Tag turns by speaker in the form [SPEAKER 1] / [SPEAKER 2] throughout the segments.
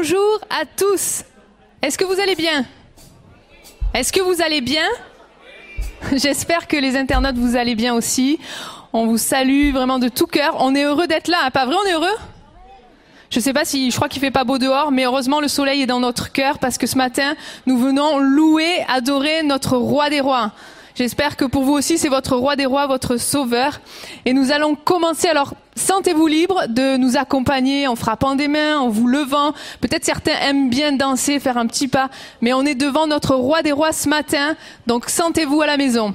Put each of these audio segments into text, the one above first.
[SPEAKER 1] Bonjour à tous. Est-ce que vous allez bien? Est-ce que vous allez bien? J'espère que les internautes vous allez bien aussi. On vous salue vraiment de tout cœur. On est heureux d'être là, hein, pas vrai? On est heureux? Je sais pas si, je crois qu'il fait pas beau dehors, mais heureusement le soleil est dans notre cœur parce que ce matin, nous venons louer, adorer notre roi des rois. J'espère que pour vous aussi, c'est votre roi des rois, votre sauveur. Et nous allons commencer. Alors, sentez-vous libre de nous accompagner en frappant des mains, en vous levant. Peut-être certains aiment bien danser, faire un petit pas. Mais on est devant notre roi des rois ce matin. Donc, sentez-vous à la maison.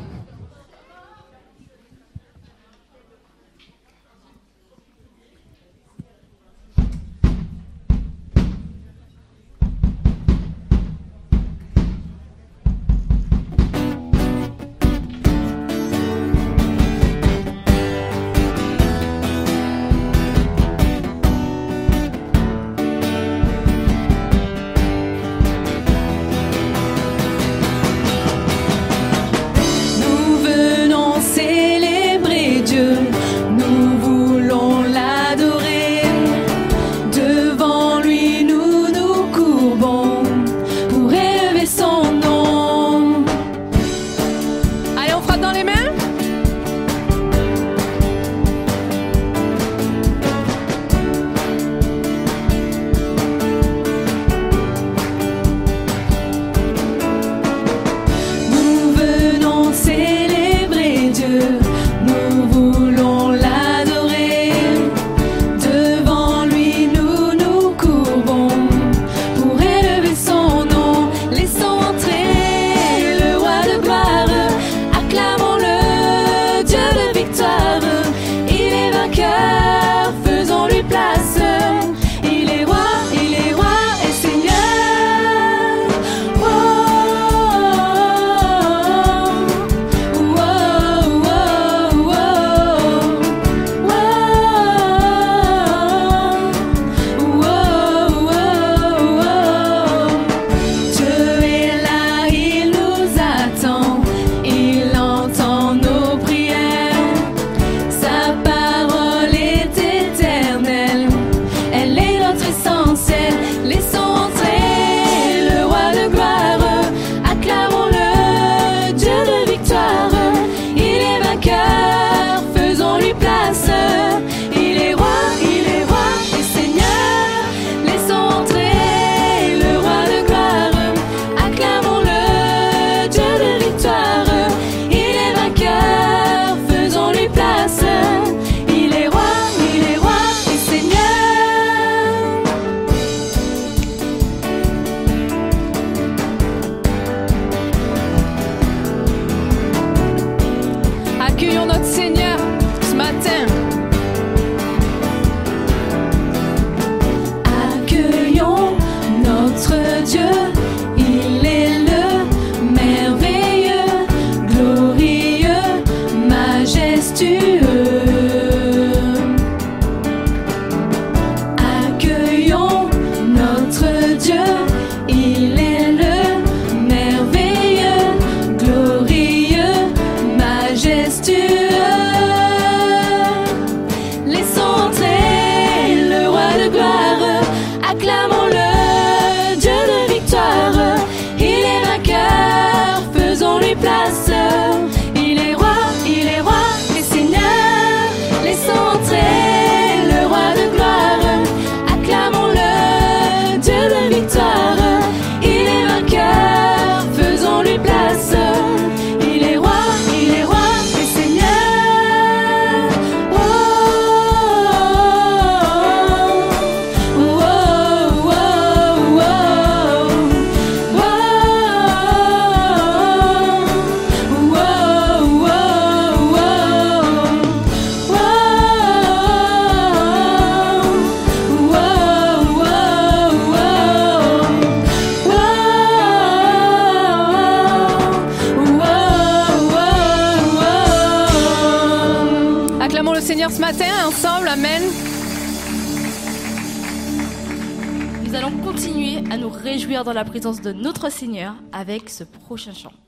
[SPEAKER 2] Présence de notre Seigneur avec ce prochain chant.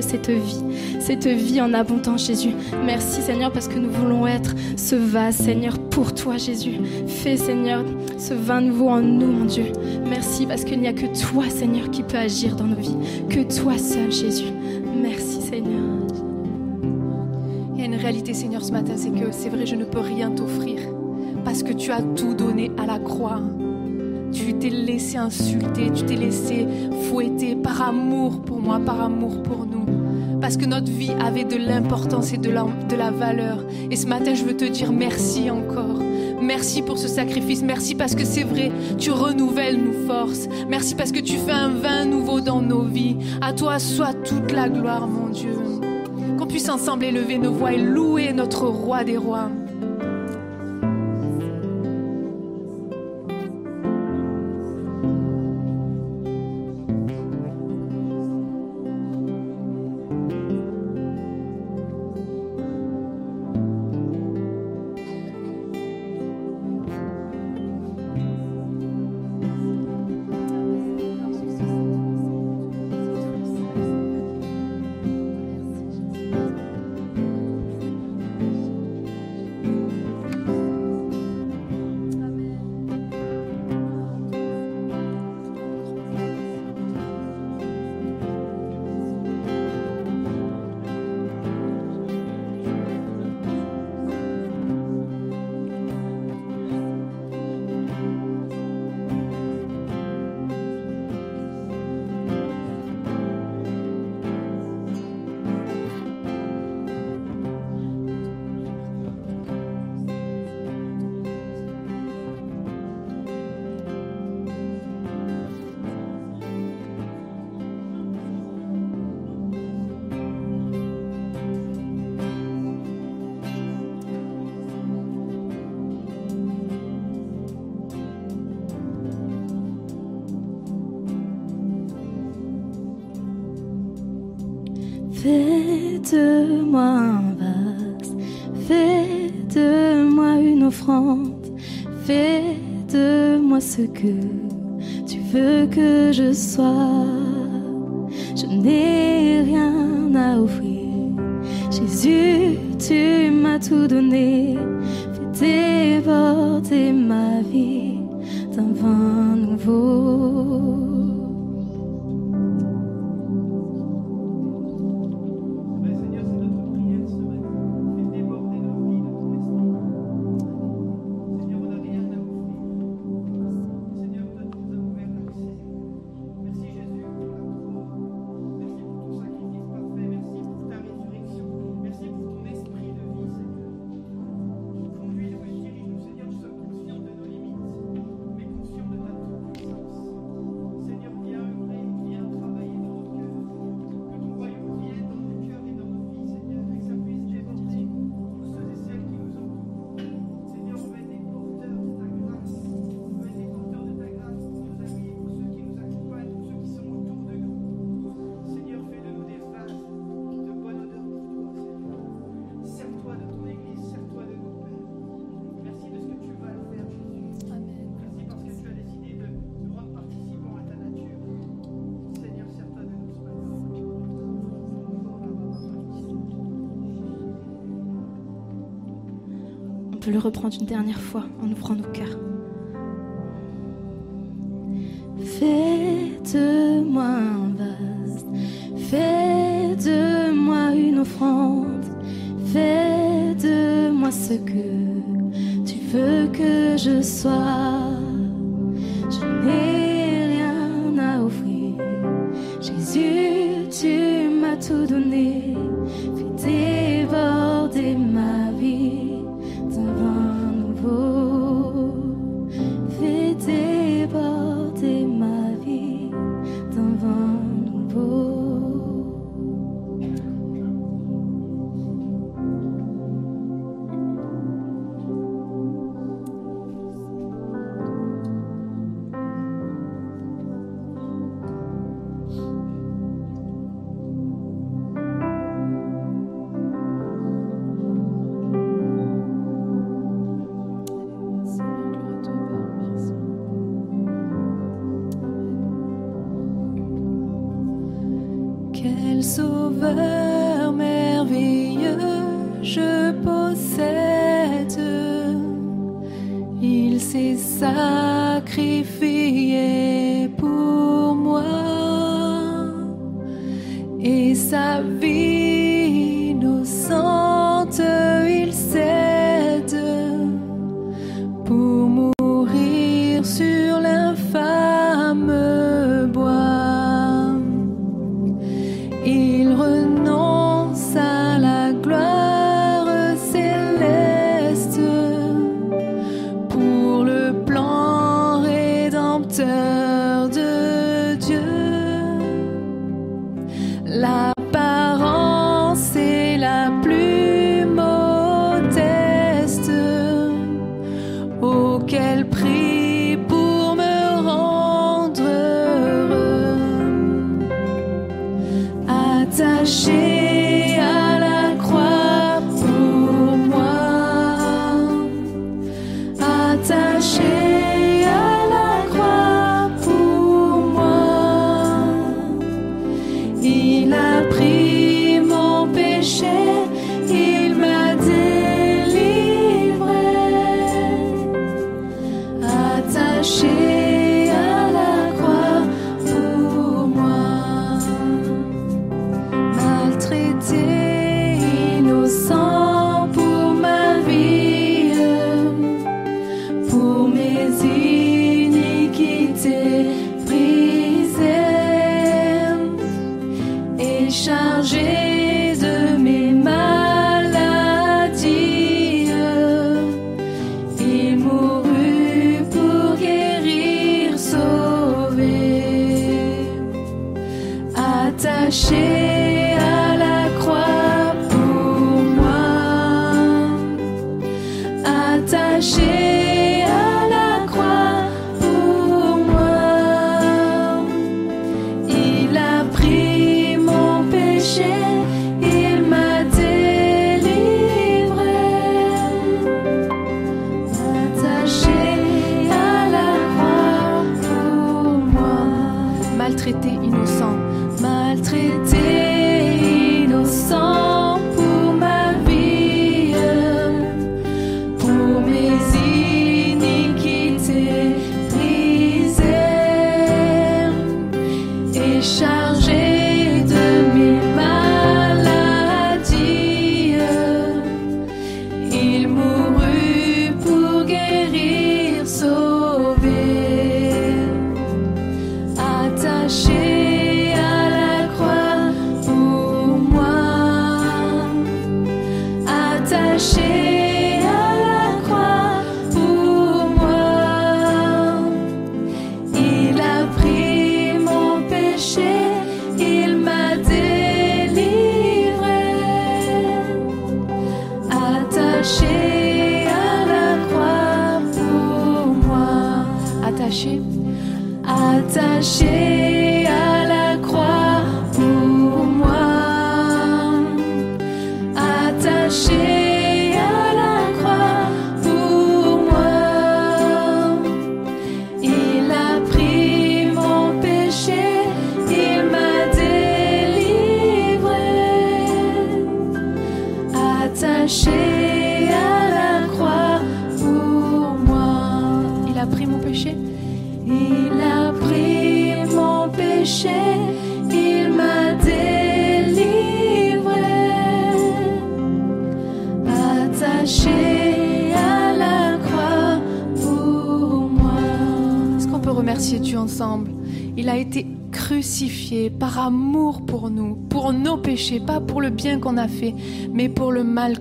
[SPEAKER 3] Cette vie, cette vie en abondance, Jésus. Merci, Seigneur, parce que nous voulons être ce vase, Seigneur, pour toi, Jésus. Fais, Seigneur, ce vin nouveau en nous, mon Dieu. Merci parce qu'il n'y a que toi, Seigneur, qui peut agir dans nos vies. Que toi seul, Jésus. Merci, Seigneur.
[SPEAKER 1] Il y a une réalité, Seigneur, ce matin, c'est que c'est vrai, je ne peux rien t'offrir parce que tu as tout donné à la croix. Tu t'es laissé insulter, tu t'es laissé fouetter par amour pour moi, par amour pour nous. Parce que notre vie avait de l'importance et de la, valeur. Et ce matin, je veux te dire merci encore. Merci pour ce sacrifice. Merci parce que c'est vrai, tu renouvelles nos forces. Merci parce que tu fais un vin nouveau dans nos vies. À toi soit toute la gloire, mon Dieu. Qu'on puisse ensemble élever nos voix et louer notre roi des rois.
[SPEAKER 3] Fais de moi un vase, fais de moi une offrande, fais de moi ce que tu veux que je sois. Reprendre une dernière fois en ouvrant nos cœurs. Fais de moi un vase, fais de moi une offrande, fais de moi ce que tu veux que je sois. Je n'ai rien à offrir. Jésus, tu m'as tout donné. Fais déborder ma vie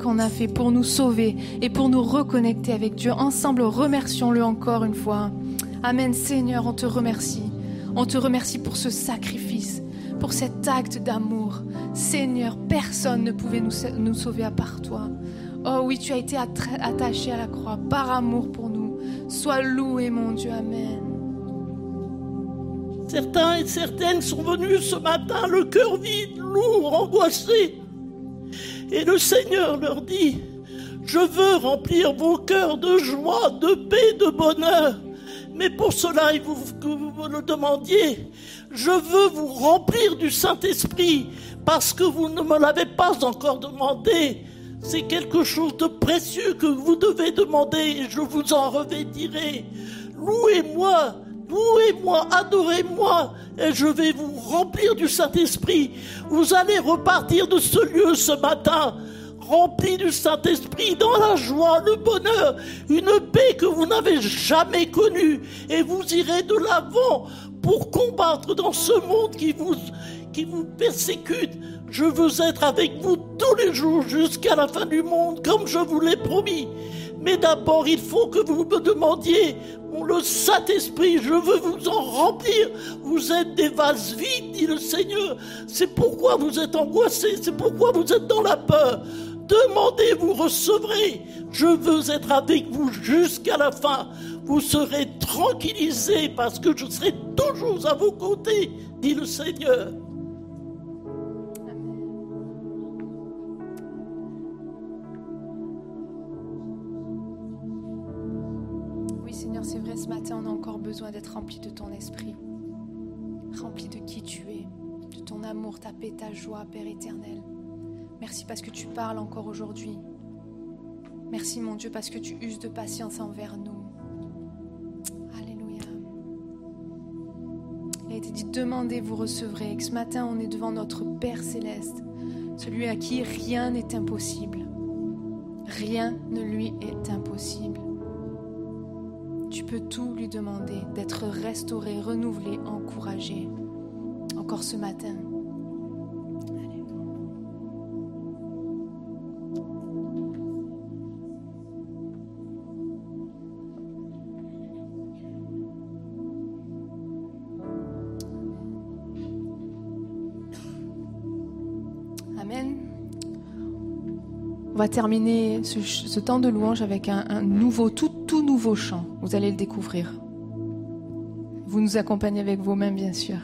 [SPEAKER 1] qu'on a fait, pour nous sauver et pour nous reconnecter avec Dieu. Ensemble, remercions-le encore une fois. Amen Seigneur, on te remercie. On te remercie pour ce sacrifice, pour cet acte d'amour. Seigneur, personne ne pouvait nous, sauver à part toi. Oh oui, tu as été attaché à la croix par amour pour nous. Sois loué, mon Dieu. Amen.
[SPEAKER 4] Certains et certaines sont venus ce matin le cœur vide, lourd, angoissé. Et le Seigneur leur dit, je veux remplir vos cœurs de joie, de paix, de bonheur. Mais pour cela, il vous, que vous me le demandiez, je veux vous remplir du Saint-Esprit parce que vous ne me l'avez pas encore demandé. C'est quelque chose de précieux que vous devez demander et je vous en revêtirai. Louez-moi, louez-moi, adorez-moi et je vais vous remplir du Saint-Esprit. Vous allez repartir de ce lieu ce matin rempli du Saint-Esprit, dans la joie, le bonheur, une paix que vous n'avez jamais connue. Et vous irez de l'avant pour combattre dans ce monde qui vous, qui vous persécute. Je veux être avec vous tous les jours jusqu'à la fin du monde, comme je vous l'ai promis. Mais d'abord, il faut que vous me demandiez le Saint-Esprit, je veux vous en remplir. Vous êtes des vases vides, dit le Seigneur. C'est pourquoi vous êtes angoissés, c'est pourquoi vous êtes dans la peur. Demandez, vous recevrez. Je veux être avec vous jusqu'à la fin. Vous serez tranquillisés parce que je serai toujours à vos côtés, dit le Seigneur.
[SPEAKER 1] Ce matin, on a encore besoin d'être rempli de ton esprit, rempli de qui tu es, de ton amour, ta paix, ta joie, Père éternel. Merci parce que tu parles encore aujourd'hui. Merci, mon Dieu, parce que tu uses de patience envers nous. Alléluia. Il a été dit, demandez, vous recevrez. Et que ce matin, on est devant notre Père céleste, celui à qui rien n'est impossible. Rien ne lui est impossible. Tu peux tout lui demander, d'être restauré, renouvelé, encouragé. Encore ce matin. Va terminer ce, temps de louange avec un, un nouveau, tout, tout nouveau chant. Vous allez le découvrir. Vous nous accompagnez avec vos mains, bien sûr.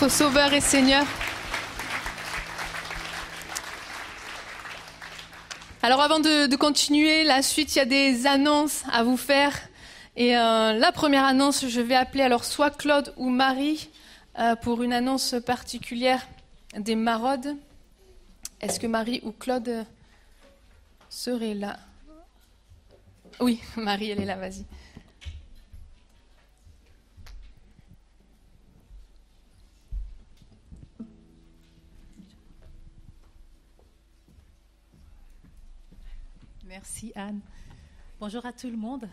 [SPEAKER 1] Notre Sauveur et Seigneur. Alors avant de, continuer la suite, il y a des annonces à vous faire. Et euh, la première annonce, je vais appeler alors soit Claude ou Marie euh, pour une annonce particulière des maraudes. Est-ce que Marie ou Claude seraient là? Oui, Marie, elle est là, vas-y.
[SPEAKER 5] Merci Anne. Bonjour à tout le monde.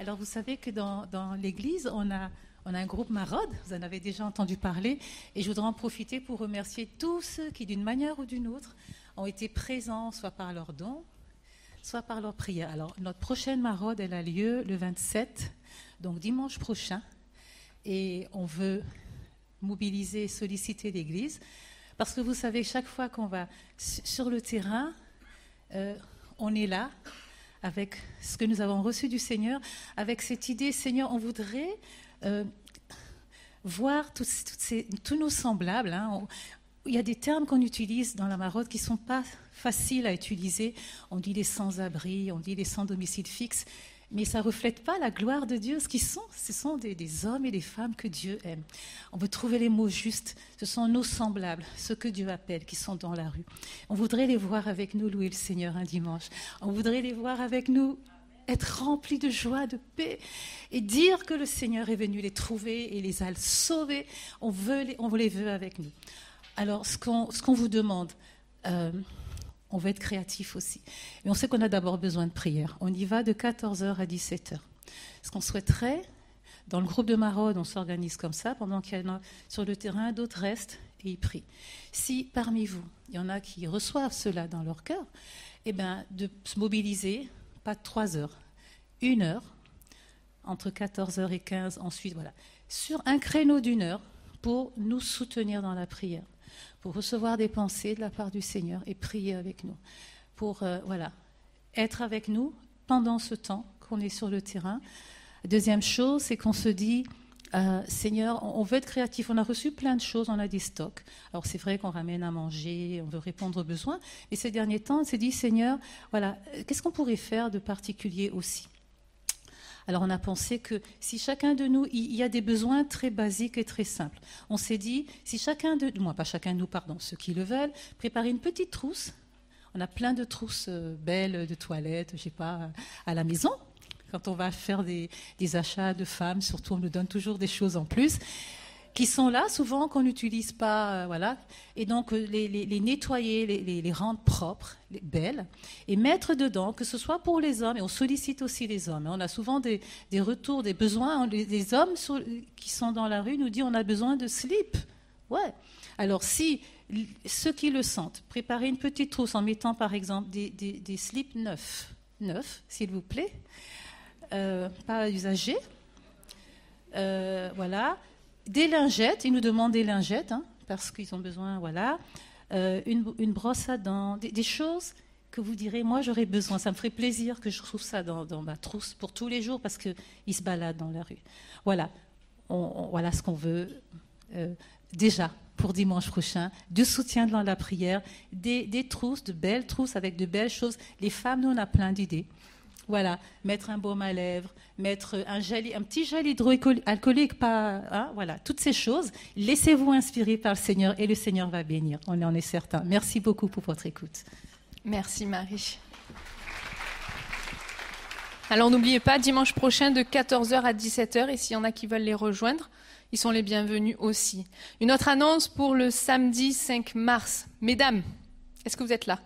[SPEAKER 5] Alors vous savez que dans, l'église, on a, un groupe Marode, vous en avez déjà entendu parler, et je voudrais en profiter pour remercier tous ceux qui, d'une manière ou d'une autre, ont été présents, soit par leurs dons, soit par leur prière. Alors notre prochaine Marode, elle a lieu le 27, donc dimanche prochain, et on veut mobiliser, solliciter l'église, parce que vous savez, chaque fois qu'on va sur le terrain, euh, on est là avec ce que nous avons reçu du Seigneur, avec cette idée, Seigneur, on voudrait euh, voir tous, nos semblables. hein. Il y a des termes qu'on utilise dans la marotte qui ne sont pas faciles à utiliser. On dit les sans-abri, on dit les sans-domicile fixe, mais ça ne reflète pas la gloire de Dieu. Ce qu'ils sont, ce sont des, hommes et des femmes que Dieu aime. On veut trouver les mots justes. Ce sont nos semblables, ceux que Dieu appelle, qui sont dans la rue. On voudrait les voir avec nous louer le Seigneur un dimanche. On voudrait les voir avec nous être remplis de joie, de paix, et dire que le Seigneur est venu les trouver et les a sauvés. On, veut les, on les veut avec nous. Alors, ce qu'on ce qu'on vous demande, euh, on va être créatif aussi. Mais on sait qu'on a d'abord besoin de prière. On y va de 14h à 17h. Ce qu'on souhaiterait, dans le groupe de Maraude, on s'organise comme ça, pendant qu'il y en a sur le terrain, d'autres restent et ils prient. Si parmi vous, il y en a qui reçoivent cela dans leur cœur, eh bien, de se mobiliser, pas 3 heures, une heure, entre 14h et 15, ensuite, voilà, sur un créneau d'une heure pour nous soutenir dans la prière, pour recevoir des pensées de la part du Seigneur et prier avec nous, pour, euh, voilà, être avec nous pendant ce temps qu'on est sur le terrain. Deuxième chose, c'est qu'on se dit, euh, Seigneur, on veut être créatif. On a reçu plein de choses, on a des stocks. Alors c'est vrai qu'on ramène à manger, on veut répondre aux besoins. Et ces derniers temps, on s'est dit, Seigneur, voilà, qu'est-ce qu'on pourrait faire de particulier aussi? Alors on a pensé que si chacun de nous, il y a des besoins très basiques et très simples. On s'est dit, si chacun de, moi pas chacun de nous, pardon, ceux qui le veulent, préparer une petite trousse. On a plein de trousses euh, belles de toilettes, je sais pas, à la maison. Quand on va faire des achats de femmes, surtout on nous donne toujours des choses en plus qui sont là souvent qu'on n'utilise pas, euh, voilà. Et donc euh, les, nettoyer, les, rendre propres, les- belles, et mettre dedans, que ce soit pour les hommes, et on sollicite aussi les hommes. On a souvent des, des retours, des besoins. Les, les hommes qui sont dans la rue nous disent on a besoin de slip. Ouais. Alors si ceux qui le sentent, préparez une petite trousse en mettant par exemple des, des, des slips neufs, neufs, s'il vous plaît, Euh, pas usagés. Euh, voilà. Des lingettes, ils nous demandent des lingettes, hein, parce qu'ils ont besoin, voilà. Euh, une, une brosse à dents, des, choses que vous direz, moi j'aurais besoin. Ça me ferait plaisir que je trouve ça dans, dans ma trousse pour tous les jours, parce qu'ils se baladent dans la rue. Voilà, voilà ce qu'on veut euh, déjà pour dimanche prochain, du soutien dans la prière, des, des trousses, de belles trousses avec de belles choses. Les femmes, nous, on a plein d'idées. Voilà, mettre un baume à lèvres, mettre un, un petit gel hydroalcoolique, pas, hein, voilà, toutes ces choses. Laissez-vous inspirer par le Seigneur et le Seigneur va bénir, on en est certain. Merci beaucoup pour votre écoute.
[SPEAKER 1] Merci Marie. Alors n'oubliez pas, dimanche prochain de 14h à 17h, et s'il y en a qui veulent les rejoindre, ils sont les bienvenus aussi. Une autre annonce pour le samedi 5 mars. Mesdames, est-ce que vous êtes là?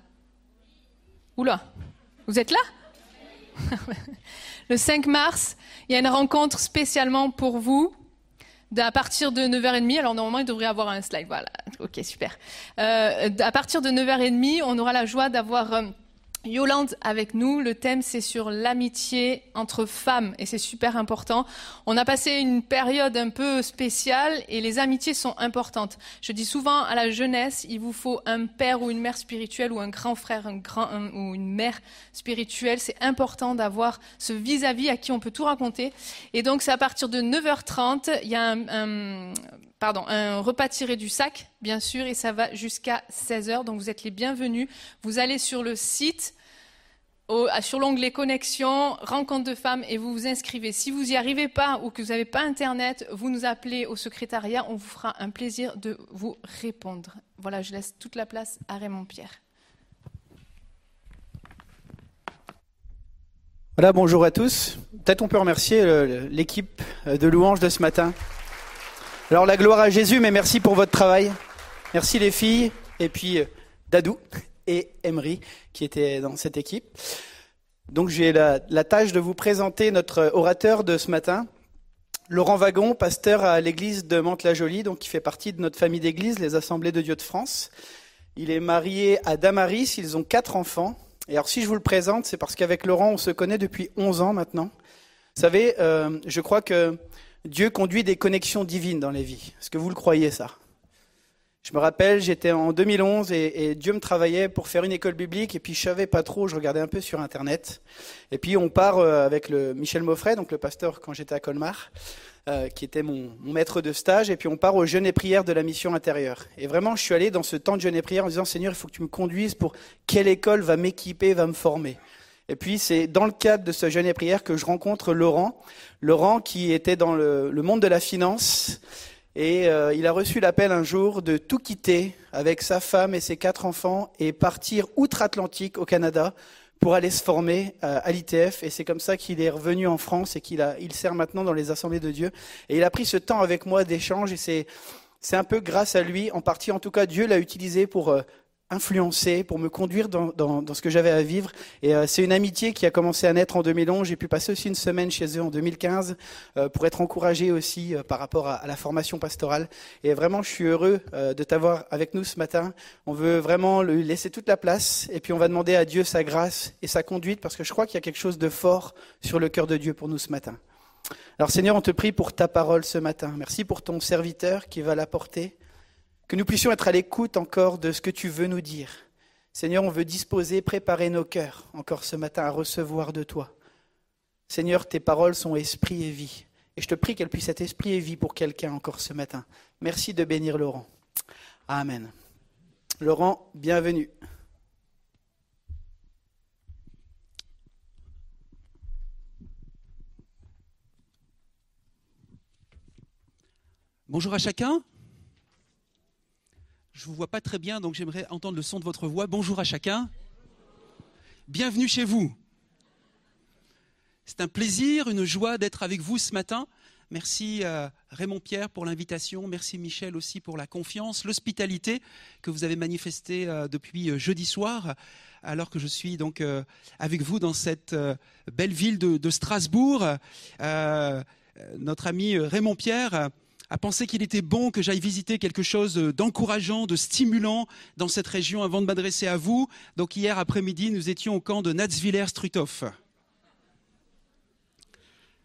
[SPEAKER 1] Oula, vous êtes là? Le 5 mars, il y a une rencontre spécialement pour vous. À partir de 9h30, alors normalement il devrait avoir un slide, voilà, ok super. Euh, à partir de 9h30, on aura la joie d'avoir euh, Yolande avec nous. Le thème c'est sur l'amitié entre femmes et c'est super important. On a passé une période un peu spéciale et les amitiés sont importantes. Je dis souvent à la jeunesse, il vous faut un père ou une mère spirituelle ou un grand frère ou une mère spirituelle. C'est important d'avoir ce vis-à-vis à qui on peut tout raconter. Et donc c'est à partir de 9h30, il y a un repas tiré du sac, bien sûr, et ça va jusqu'à 16h. Donc vous êtes les bienvenus. Vous allez sur le site, sur l'onglet connexion, rencontre de femmes, et vous vous inscrivez. Si vous n'y arrivez pas ou que vous n'avez pas Internet, vous nous appelez au secrétariat. On vous fera un plaisir de vous répondre. Voilà, je laisse toute la place à Raymond Pierre.
[SPEAKER 6] Voilà, bonjour à tous. Peut-être on peut remercier euh, l'équipe euh, de louanges de ce matin. Alors la gloire à Jésus, mais merci pour votre travail. Merci les filles, et puis euh, Dadou et Emery qui étaient dans cette équipe. Donc j'ai la, tâche de vous présenter notre orateur de ce matin, Laurent Wagon, pasteur à l'église de Mantes-la-Jolie, donc qui fait partie de notre famille d'église, les Assemblées de Dieu de France. Il est marié à Damaris, ils ont quatre enfants. Et alors si je vous le présente, c'est parce qu'avec Laurent, on se connaît depuis 11 ans maintenant. Vous savez, euh, je crois que Dieu conduit des connexions divines dans les vies. Est-ce que vous le croyez ça? Je me rappelle, j'étais en 2011 et, et Dieu me travaillait pour faire une école biblique et puis je savais pas trop, je regardais un peu sur Internet. Et puis on part euh, avec le Michel Moffret, donc le pasteur quand j'étais à Colmar, euh, qui était mon, mon maître de stage, et puis on part au jeûne et prière de la mission intérieure. Et vraiment, je suis allé dans ce temps de jeûne et prière en disant, Seigneur, il faut que tu me conduises pour quelle école va m'équiper, va me former. Et puis c'est dans le cadre de ce jeûne et prière que je rencontre Laurent, Laurent qui était dans le, le monde de la finance, et euh, il a reçu l'appel un jour de tout quitter avec sa femme et ses quatre enfants et partir outre-Atlantique au Canada pour aller se former euh, à l'ITF. Et c'est comme ça qu'il est revenu en France et qu'il a, il sert maintenant dans les assemblées de Dieu. Et il a pris ce temps avec moi d'échange et c'est, c'est un peu grâce à lui, en partie en tout cas, Dieu l'a utilisé pour influencer, pour me conduire dans, dans, dans ce que j'avais à vivre. Et euh, c'est une amitié qui a commencé à naître en 2011. J'ai pu passer aussi une semaine chez eux en 2015 euh, pour être encouragé aussi euh, par rapport à, à, la formation pastorale. Et vraiment, je suis heureux euh, de t'avoir avec nous ce matin. On veut vraiment lui laisser toute la place et puis on va demander à Dieu sa grâce et sa conduite parce que je crois qu'il y a quelque chose de fort sur le cœur de Dieu pour nous ce matin. Alors Seigneur, on te prie pour ta parole ce matin. Merci pour ton serviteur qui va l'apporter. Que nous puissions être à l'écoute encore de ce que tu veux nous dire. Seigneur, on veut disposer, préparer nos cœurs encore ce matin à recevoir de toi. Seigneur, tes paroles sont esprit et vie. Et je te prie qu'elles puissent être esprit et vie pour quelqu'un encore ce matin. Merci de bénir Laurent. Amen. Laurent, bienvenue.
[SPEAKER 7] Bonjour à chacun. Je vous vois pas très bien, donc j'aimerais entendre le son de votre voix. Bonjour à chacun. Bienvenue chez vous. C'est un plaisir, une joie d'être avec vous ce matin. Merci euh, Raymond Pierre pour l'invitation. Merci Michel aussi pour la confiance, l'hospitalité que vous avez manifestée euh, depuis euh, jeudi soir, alors que je suis donc avec vous dans cette belle ville de, Strasbourg. Notre ami Raymond Pierre a pensé qu'il était bon que j'aille visiter quelque chose d'encourageant, de stimulant dans cette région avant de m'adresser à vous. Donc hier après-midi, nous étions au camp de Natzwiller-Struthof.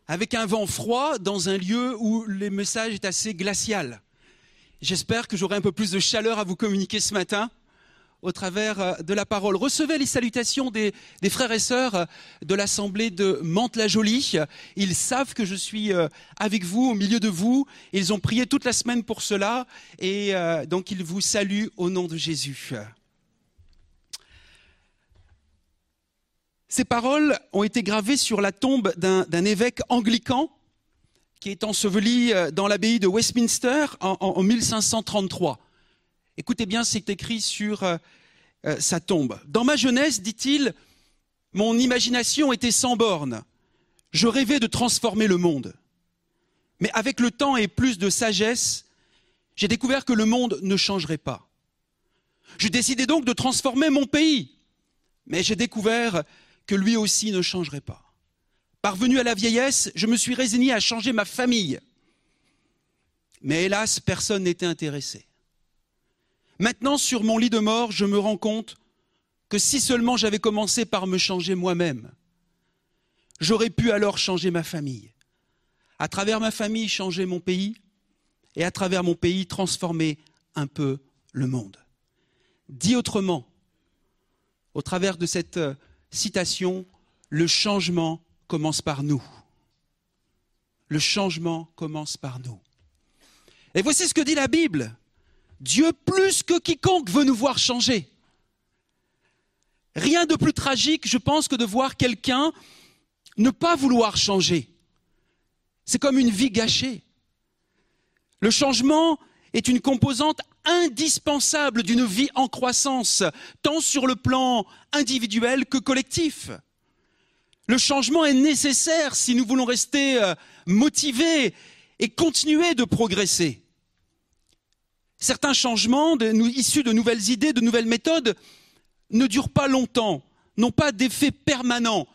[SPEAKER 7] Avec un vent froid dans un lieu où le message est assez glacial. J'espère que j'aurai un peu plus de chaleur à vous communiquer ce matin au travers de la parole. Recevez les salutations des, frères et sœurs de l'Assemblée de Mantes-la-Jolie. Ils savent que je suis avec vous, au milieu de vous. Ils ont prié toute la semaine pour cela et donc ils vous saluent au nom de Jésus. Ces paroles ont été gravées sur la tombe d'un évêque anglican qui est enseveli dans l'abbaye de Westminster en, en 1533. Écoutez bien, c'est écrit sur euh, euh, sa tombe. Dans ma jeunesse, dit-il, mon imagination était sans bornes. Je rêvais de transformer le monde. Mais avec le temps et plus de sagesse, j'ai découvert que le monde ne changerait pas. Je décidai donc de transformer mon pays. Mais j'ai découvert que lui aussi ne changerait pas. Parvenu à la vieillesse, je me suis résigné à changer ma famille. Mais hélas, personne n'était intéressé. Maintenant, sur mon lit de mort, je me rends compte que si seulement j'avais commencé par me changer moi-même, j'aurais pu alors changer ma famille. À travers ma famille, changer mon pays, et à travers mon pays, transformer un peu le monde. Dit autrement, au travers de cette citation, le changement commence par nous. Le changement commence par nous. Et voici ce que dit la Bible. Dieu, plus que quiconque, veut nous voir changer. Rien de plus tragique, je pense, que de voir quelqu'un ne pas vouloir changer. C'est comme une vie gâchée. Le changement est une composante indispensable d'une vie en croissance, tant sur le plan individuel que collectif. Le changement est nécessaire si nous voulons rester euh, motivés et continuer de progresser. Certains changements issus de nouvelles idées, de nouvelles méthodes ne durent pas longtemps, n'ont pas d'effet permanent,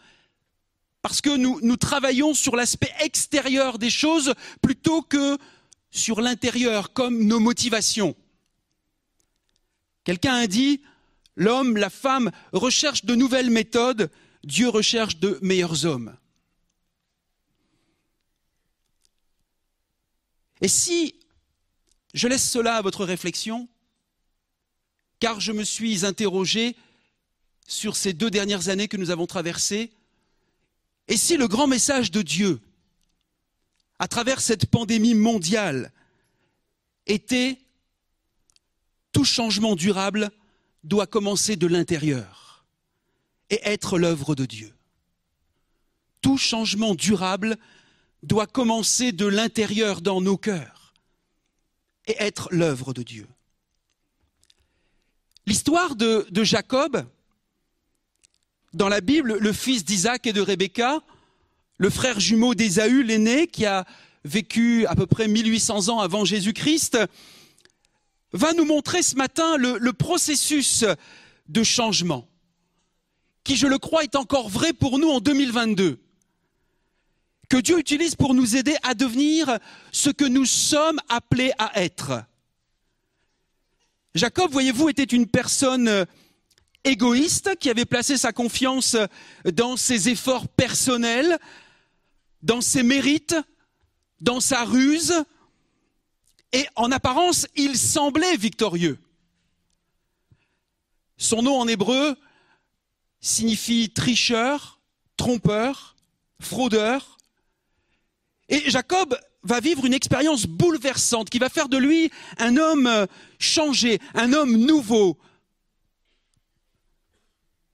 [SPEAKER 7] parce que nous, nous travaillons sur l'aspect extérieur des choses plutôt que sur l'intérieur, comme nos motivations. Quelqu'un a dit, l'homme, la femme recherchent de nouvelles méthodes, Dieu recherche de meilleurs hommes. Et si je laisse cela à votre réflexion, car je me suis interrogé sur ces deux dernières années que nous avons traversées, et si le grand message de Dieu, à travers cette pandémie mondiale, était tout changement durable doit commencer de l'intérieur et être l'œuvre de Dieu. Tout changement durable doit commencer de l'intérieur dans nos cœurs et être l'œuvre de Dieu. L'histoire de, Jacob, dans la Bible, le fils d'Isaac et de Rebecca, le frère jumeau d'Ésaü, l'aîné, qui a vécu à peu près 1800 ans avant Jésus-Christ, va nous montrer ce matin le, le, processus de changement, qui, je le crois, est encore vrai pour nous en 2022 que Dieu utilise pour nous aider à devenir ce que nous sommes appelés à être. Jacob, voyez-vous, était une personne égoïste qui avait placé sa confiance dans ses efforts personnels, dans ses mérites, dans sa ruse, et en apparence, il semblait victorieux. Son nom en hébreu signifie tricheur, trompeur, fraudeur. Et Jacob va vivre une expérience bouleversante qui va faire de lui un homme changé, un homme nouveau,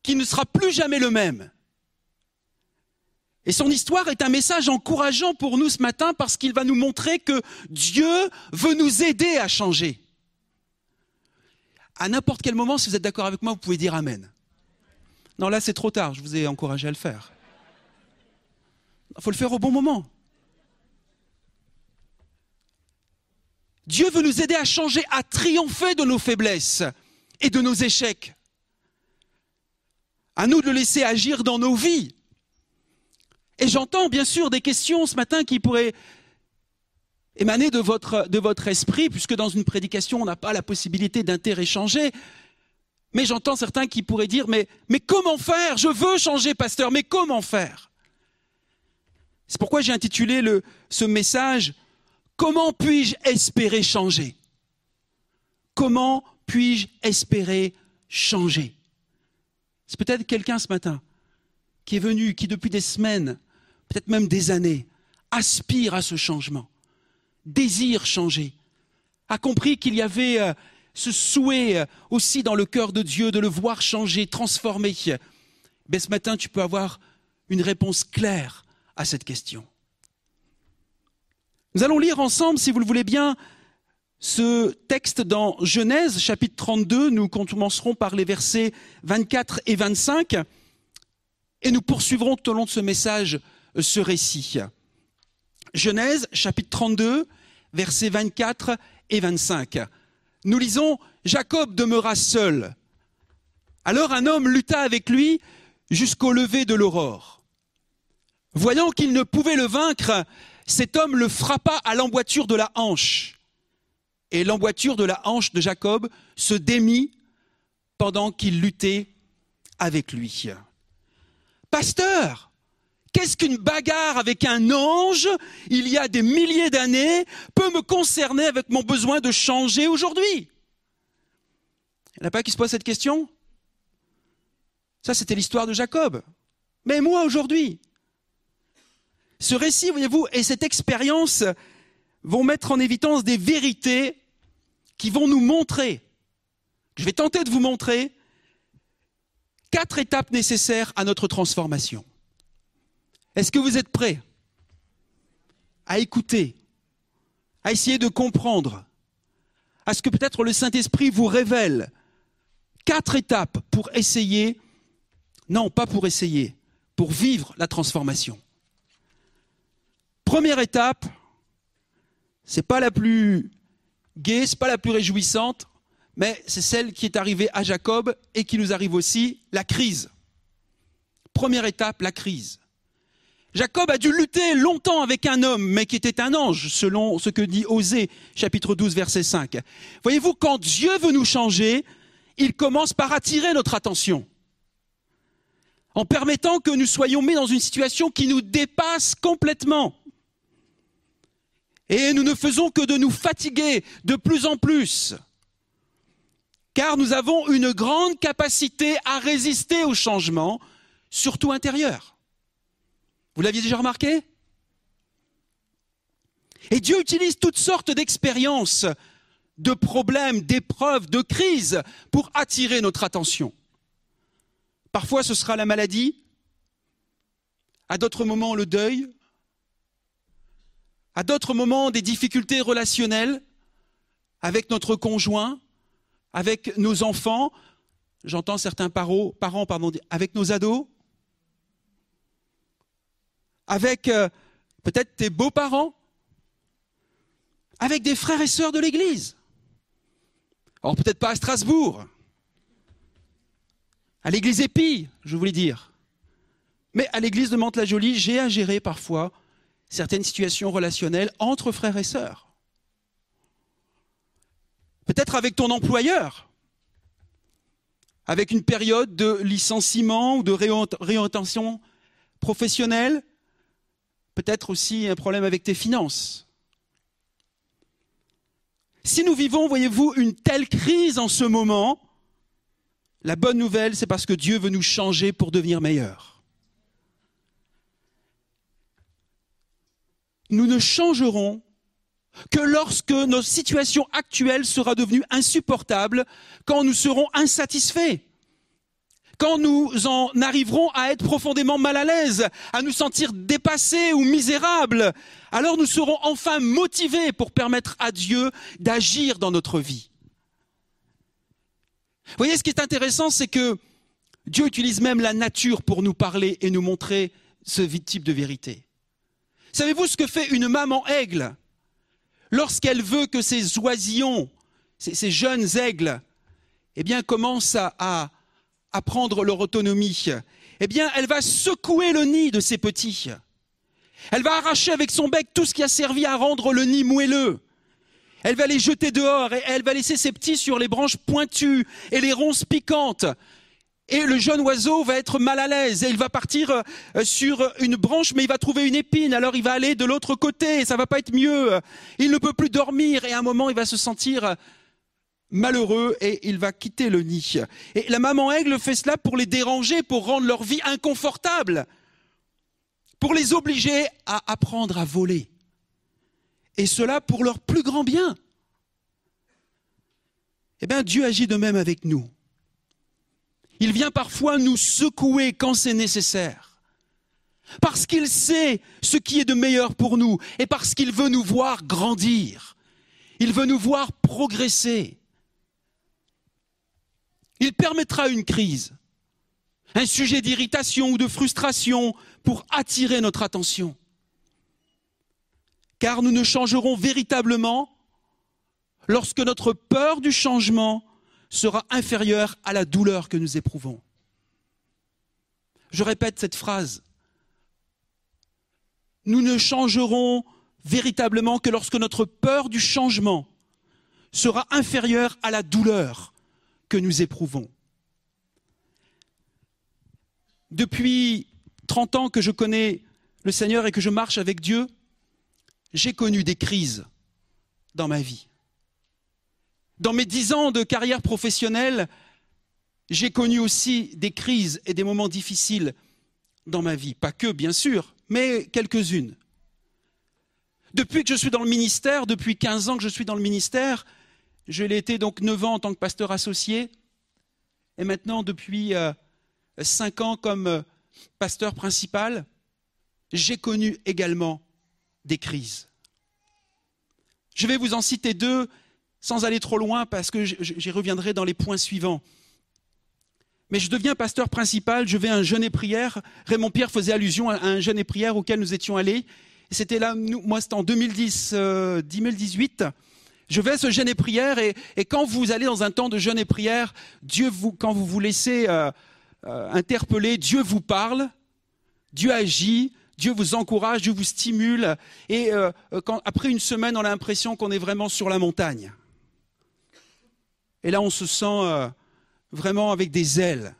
[SPEAKER 7] qui ne sera plus jamais le même. Et son histoire est un message encourageant pour nous ce matin parce qu'il va nous montrer que Dieu veut nous aider à changer. À n'importe quel moment, si vous êtes d'accord avec moi, vous pouvez dire Amen. Non, là c'est trop tard, je vous ai encouragé à le faire. Il faut le faire au bon moment. Dieu veut nous aider à changer, à triompher de nos faiblesses et de nos échecs. À nous de le laisser agir dans nos vies. Et j'entends bien sûr des questions ce matin qui pourraient émaner de votre, esprit, puisque dans une prédication, on n'a pas la possibilité d'interéchanger. Mais j'entends certains qui pourraient dire, mais, comment faire? Je veux changer, pasteur, mais comment faire? C'est pourquoi j'ai intitulé ce message Comment puis-je espérer changer? Comment puis-je espérer changer? C'est peut-être quelqu'un ce matin qui est venu, qui depuis des semaines, peut-être même des années, aspire à ce changement, désire changer, a compris qu'il y avait euh, ce souhait euh, aussi dans le cœur de Dieu de le voir changer, transformer. Mais ce matin, tu peux avoir une réponse claire à cette question. Nous allons lire ensemble, si vous le voulez bien, ce texte dans Genèse chapitre 32. Nous commencerons par les versets 24 et 25 et nous poursuivrons tout au long de ce message euh, ce récit. Genèse chapitre 32, versets 24 et 25. Nous lisons, Jacob demeura seul. Alors un homme lutta avec lui jusqu'au lever de l'aurore. Voyant qu'il ne pouvait le vaincre, cet homme le frappa à l'emboîture de la hanche. Et l'emboîture de la hanche de Jacob se démit pendant qu'il luttait avec lui. Pasteur, qu'est-ce qu'une bagarre avec un ange il y a des milliers d'années peut me concerner avec mon besoin de changer aujourd'hui? Il n'y en a pas qui se pose cette question? Ça, c'était l'histoire de Jacob. Mais moi, aujourd'hui, ce récit, voyez-vous, et cette expérience vont mettre en évidence des vérités qui vont nous montrer, je vais tenter de vous montrer, quatre étapes nécessaires à notre transformation. Est-ce que vous êtes prêts à écouter, à essayer de comprendre, à ce que peut-être le Saint-Esprit vous révèle quatre étapes pour essayer, non pas pour essayer, pour vivre la transformation? Première étape, c'est pas la plus gaie, c'est pas la plus réjouissante, mais c'est celle qui est arrivée à Jacob et qui nous arrive aussi, la crise. Première étape, la crise. Jacob a dû lutter longtemps avec un homme, mais qui était un ange, selon ce que dit Osée, chapitre 12, verset 5. Voyez-vous, quand Dieu veut nous changer, il commence par attirer notre attention, en permettant que nous soyons mis dans une situation qui nous dépasse complètement. Et nous ne faisons que de nous fatiguer de plus en plus, car nous avons une grande capacité à résister au changement, surtout intérieur. Vous l'aviez déjà remarqué? Et Dieu utilise toutes sortes d'expériences, de problèmes, d'épreuves, de crises pour attirer notre attention. Parfois ce sera la maladie, à d'autres moments le deuil, à d'autres moments des difficultés relationnelles avec notre conjoint, avec nos enfants, j'entends certains parents, avec nos ados, avec euh, peut-être tes beaux-parents, avec des frères et sœurs de l'Église. Alors peut-être pas à Strasbourg, à l'Église Épi, je voulais dire. Mais à l'Église de Mantes-la-Jolie, j'ai à gérer parfois certaines situations relationnelles entre frères et sœurs. Peut-être avec ton employeur, avec une période de licenciement ou de réorientation professionnelle, peut-être aussi un problème avec tes finances. Si nous vivons, voyez-vous, une telle crise en ce moment, la bonne nouvelle, c'est parce que Dieu veut nous changer pour devenir meilleurs. Nous ne changerons que lorsque notre situation actuelle sera devenue insupportable, quand nous serons insatisfaits quand nous en arriverons à être profondément mal à l'aise, à nous sentir dépassés ou misérables, alors nous serons enfin motivés pour permettre à Dieu d'agir dans notre vie. Vous voyez, ce qui est intéressant, c'est que Dieu utilise même la nature pour nous parler et nous montrer ce type de vérité. Savez-vous ce que fait une maman aigle lorsqu'elle veut que ses oisillons, ces, jeunes aigles, eh bien, commencent à à prendre leur autonomie, eh bien, elle va secouer le nid de ses petits. Elle va arracher avec son bec tout ce qui a servi à rendre le nid moelleux. Elle va les jeter dehors et elle va laisser ses petits sur les branches pointues et les ronces piquantes. Et le jeune oiseau va être mal à l'aise et il va partir euh, sur une branche mais il va trouver une épine. Alors il va aller de l'autre côté et ça va pas être mieux. Il ne peut plus dormir et à un moment il va se sentir malheureux et il va quitter le nid. Et la maman aigle fait cela pour les déranger, pour rendre leur vie inconfortable, pour les obliger à apprendre à voler. Et cela pour leur plus grand bien. Eh bien, Dieu agit de même avec nous. Il vient parfois nous secouer quand c'est nécessaire. Parce qu'il sait ce qui est de meilleur pour nous et parce qu'il veut nous voir grandir. Il veut nous voir progresser. Il permettra une crise, un sujet d'irritation ou de frustration pour attirer notre attention. Car nous ne changerons véritablement lorsque notre peur du changement sera inférieure à la douleur que nous éprouvons. Je répète cette phrase. Nous ne changerons véritablement que lorsque notre peur du changement sera inférieure à la douleur que nous éprouvons. Depuis 30 ans que je connais le Seigneur et que je marche avec Dieu, j'ai connu des crises dans ma vie. Dans mes dix ans de carrière professionnelle, j'ai connu aussi des crises et des moments difficiles dans ma vie. Pas que, bien sûr, mais quelques-unes. Depuis que je suis dans le ministère, depuis 15 ans que je suis dans le ministère, je l'ai été donc 9 ans en tant que pasteur associé, et maintenant depuis euh, 5 ans comme euh, pasteur principal, j'ai connu également des crises. Je vais vous en citer deux sans aller trop loin parce que j'y reviendrai dans les points suivants. Mais je deviens pasteur principal, je vais à un jeûne et prière. Raymond Pierre faisait allusion à un jeûne et prière auquel nous étions allés. C'était là, moi c'était en 2010, euh, 2018. Je vais à ce jeûne et prière et, et, quand vous allez dans un temps de jeûne et prière, Dieu vous, quand vous vous laissez euh, euh, interpeller, Dieu vous parle, Dieu agit, Dieu vous encourage, Dieu vous stimule. Et euh, quand, après une semaine, on a l'impression qu'on est vraiment sur la montagne. Et là, on se sent euh, vraiment avec des ailes.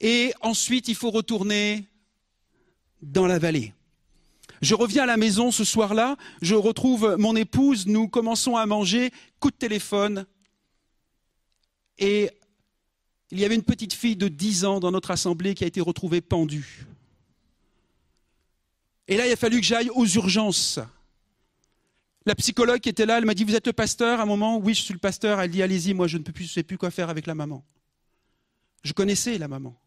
[SPEAKER 7] Et ensuite, il faut retourner dans la vallée. Je reviens à la maison ce soir-là, je retrouve mon épouse, nous commençons à manger, coup de téléphone. Et il y avait une petite fille de 10 ans dans notre assemblée qui a été retrouvée pendue. Et là, il a fallu que j'aille aux urgences. La psychologue qui était là, elle m'a dit, vous êtes le pasteur À un moment, oui, je suis le pasteur. Elle dit, allez-y, moi, je ne peux plus, je sais plus quoi faire avec la maman. Je connaissais la maman.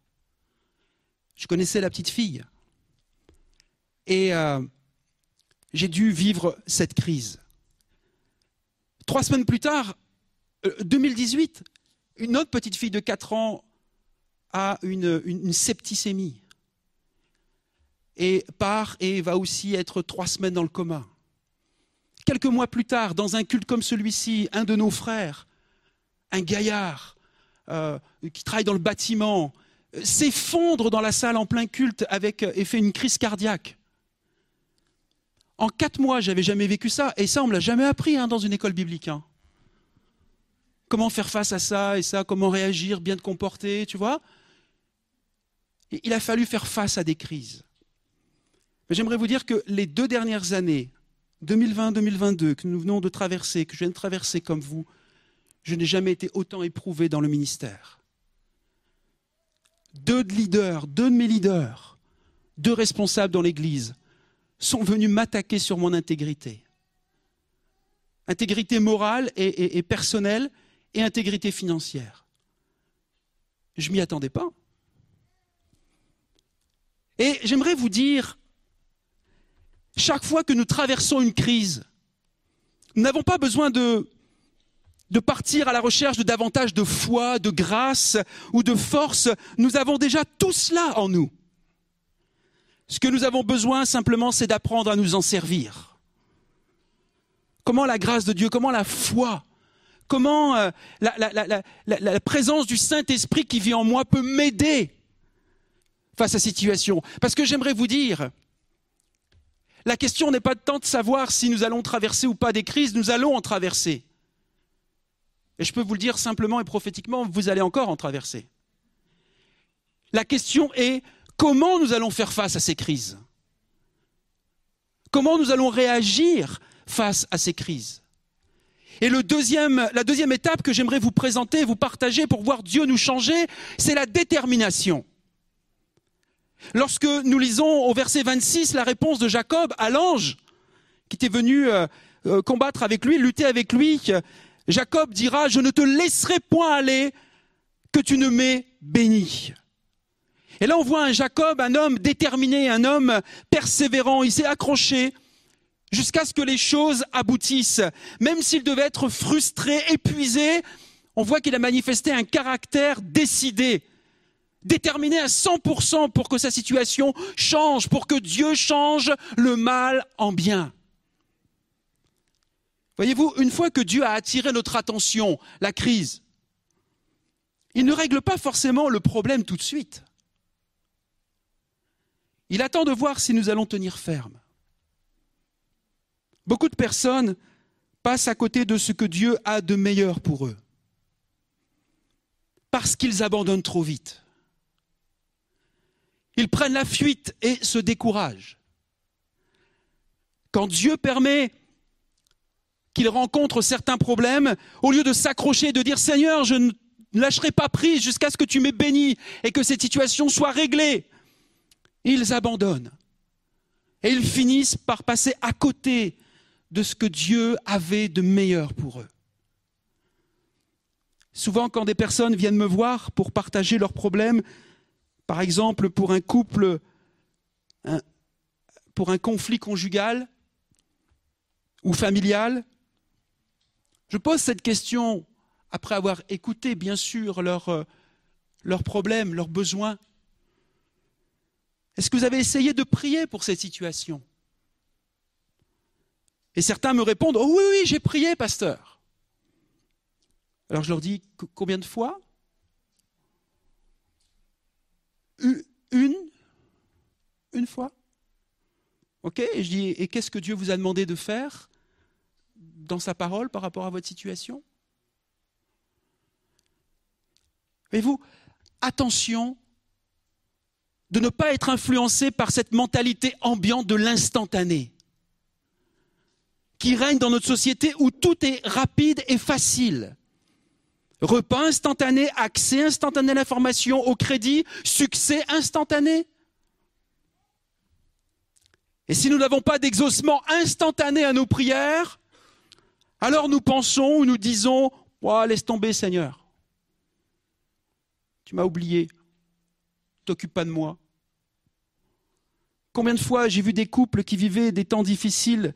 [SPEAKER 7] Je connaissais la petite fille. Et euh, j'ai dû vivre cette crise. Trois semaines plus tard, euh, 2018, une autre petite fille de 4 ans a une septicémie et part et va aussi être trois semaines dans le coma. Quelques mois plus tard, dans un culte comme celui-ci, un de nos frères, un gaillard euh, qui travaille dans le bâtiment, s'effondre dans la salle en plein culte avec, et fait une crise cardiaque. En quatre mois, j'avais jamais vécu ça, et ça, on me l'a jamais appris hein, dans une école biblique. Hein. Comment faire face à ça et ça, comment réagir, bien te comporter, tu vois Il a fallu faire face à des crises. Mais j'aimerais vous dire que les deux dernières années, 2020-2022, que nous venons de traverser, que je viens de traverser comme vous, je n'ai jamais été autant éprouvé dans le ministère. Deux leaders, deux de mes leaders, deux responsables dans l'Église sont venus m'attaquer sur mon intégrité. Intégrité morale et, personnelle et intégrité financière. Je m'y attendais pas. Et j'aimerais vous dire, chaque fois que nous traversons une crise, nous n'avons pas besoin de, partir à la recherche de davantage de foi, de grâce ou de force. Nous avons déjà tout cela en nous. Ce que nous avons besoin simplement, c'est d'apprendre à nous en servir. Comment la grâce de Dieu, comment la foi, comment euh, la, la, présence du Saint-Esprit qui vit en moi peut m'aider face à cette situation. Parce que j'aimerais vous dire, la question n'est pas tant de savoir si nous allons traverser ou pas des crises, nous allons en traverser. Et je peux vous le dire simplement et prophétiquement, vous allez encore en traverser. La question est comment nous allons faire face à ces crises? Comment nous allons réagir face à ces crises? Et le deuxième, la deuxième étape que j'aimerais vous présenter, vous partager pour voir Dieu nous changer, c'est la détermination. Lorsque nous lisons au verset 26 la réponse de Jacob à l'ange qui était venu euh, euh, combattre avec lui, lutter avec lui, Jacob dira, je ne te laisserai point aller que tu ne m'aies béni. Et là on voit un Jacob, un homme déterminé, un homme persévérant, il s'est accroché jusqu'à ce que les choses aboutissent. Même s'il devait être frustré, épuisé, on voit qu'il a manifesté un caractère décidé, déterminé à 100% pour que sa situation change, pour que Dieu change le mal en bien. Voyez-vous, une fois que Dieu a attiré notre attention, la crise, il ne règle pas forcément le problème tout de suite. Il attend de voir si nous allons tenir ferme. Beaucoup de personnes passent à côté de ce que Dieu a de meilleur pour eux. Parce qu'ils abandonnent trop vite. Ils prennent la fuite et se découragent. Quand Dieu permet qu'ils rencontrent certains problèmes, au lieu de s'accrocher et de dire Seigneur, je ne lâcherai pas prise jusqu'à ce que tu m'aies béni et que cette situation soit réglée, ils abandonnent. Et ils finissent par passer à côté de ce que Dieu avait de meilleur pour eux. Souvent, quand des personnes viennent me voir pour partager leurs problèmes, par exemple pour un couple, pour un conflit conjugal ou familial, je pose cette question après avoir écouté, bien sûr, leurs euh, leurs problèmes, leurs besoins. Est-ce que vous avez essayé de prier pour cette situation? Et certains me répondent, oh oui, oui, j'ai prié, pasteur. Alors je leur dis, co- combien de fois Une fois Ok Et je dis, et qu'est-ce que Dieu vous a demandé de faire dans sa parole par rapport à votre situation? Voyez-vous, attention de ne pas être influencé par cette mentalité ambiante de l'instantané qui règne dans notre société où tout est rapide et facile. Repas instantané, accès instantané à l'information, au crédit, succès instantané. Et si nous n'avons pas d'exaucement instantané à nos prières, alors nous pensons ou nous disons, laisse tomber Seigneur. Tu m'as oublié. T'occupe pas de moi. Combien de fois j'ai vu des couples qui vivaient des temps difficiles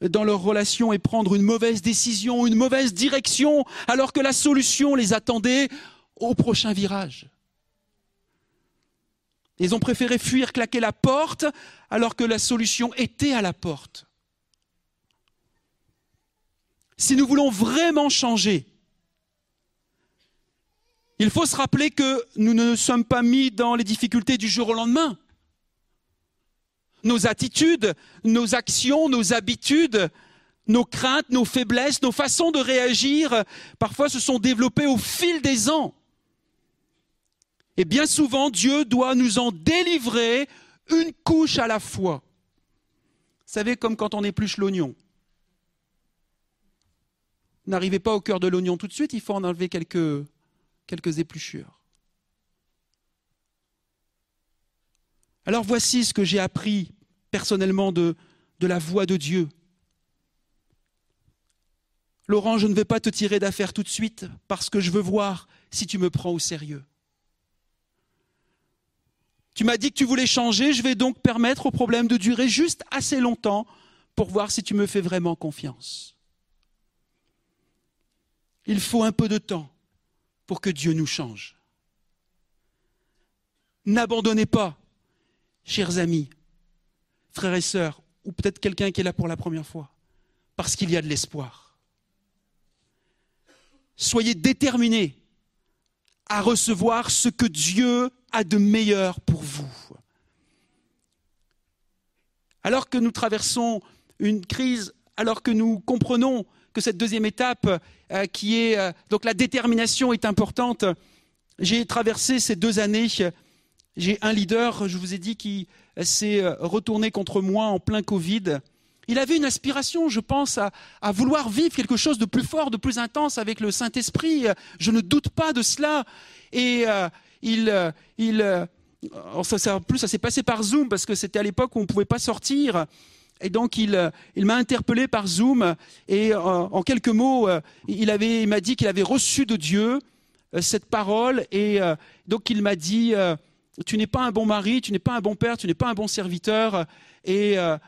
[SPEAKER 7] dans leur relation et prendre une mauvaise décision, une mauvaise direction, alors que la solution les attendait au prochain virage. Ils ont préféré fuir, claquer la porte, alors que la solution était à la porte. Si nous voulons vraiment changer, il faut se rappeler que nous ne sommes pas mis dans les difficultés du jour au lendemain. Nos attitudes, nos actions, nos habitudes, nos craintes, nos faiblesses, nos façons de réagir, parfois se sont développées au fil des ans. Et bien souvent, Dieu doit nous en délivrer une couche à la fois. Vous savez, comme quand on épluche l'oignon. N'arrivez pas au cœur de l'oignon tout de suite, il faut en enlever quelques, quelques épluchures. Alors voici ce que j'ai appris personnellement de, de la voix de Dieu. Laurent, je ne vais pas te tirer d'affaire tout de suite parce que je veux voir si tu me prends au sérieux. Tu m'as dit que tu voulais changer, je vais donc permettre au problème de durer juste assez longtemps pour voir si tu me fais vraiment confiance. Il faut un peu de temps pour que Dieu nous change. N'abandonnez pas, chers amis, frères et sœurs, ou peut-être quelqu'un qui est là pour la première fois, parce qu'il y a de l'espoir. Soyez déterminés à recevoir ce que Dieu a de meilleur pour vous. Alors que nous traversons une crise, alors que nous comprenons que cette deuxième étape, euh, qui est euh, donc la détermination, est importante, j'ai traversé ces deux années. J'ai un leader, je vous ai dit, qui s'est euh, retourné contre moi en plein Covid. Il avait une aspiration, je pense, à, vouloir vivre quelque chose de plus fort, de plus intense avec le Saint-Esprit. Je ne doute pas de cela. Et euh, il, il euh, ça, ça, plus, ça s'est passé par Zoom parce que c'était à l'époque où on ne pouvait pas sortir. Et donc il, il m'a interpellé par Zoom et euh, en quelques mots, il avait, il m'a dit qu'il avait reçu de Dieu euh, cette parole et euh, donc il m'a dit tu n'es pas un bon mari, tu n'es pas un bon père, tu n'es pas un bon serviteur et euh,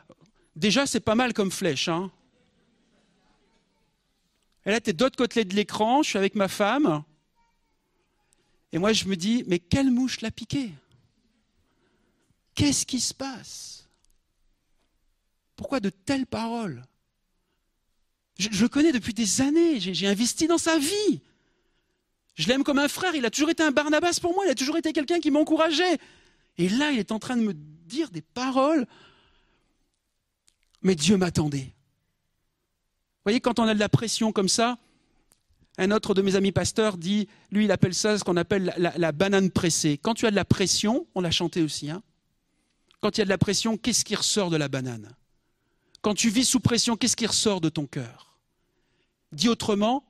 [SPEAKER 7] déjà c'est pas mal comme flèche. Hein. Et là, tu es d'autre côté de l'écran, je suis avec ma femme. Et moi, je me dis, mais quelle mouche l'a piqué Qu'est-ce qui se passe? Pourquoi de telles paroles? Je, je, le connais depuis des années, j'ai investi dans sa vie. Je l'aime comme un frère, il a toujours été un Barnabas pour moi, il a toujours été quelqu'un qui m'encourageait. Et là, il est en train de me dire des paroles. Mais Dieu m'attendait. Vous voyez, quand on a de la pression comme ça, un autre de mes amis pasteurs dit, lui, il appelle ça ce qu'on appelle la, banane pressée. Quand tu as de la pression, on l'a chanté aussi, hein, quand il y a de la pression, qu'est-ce qui ressort de la banane? Quand tu vis sous pression, qu'est-ce qui ressort de ton cœur? Dit autrement,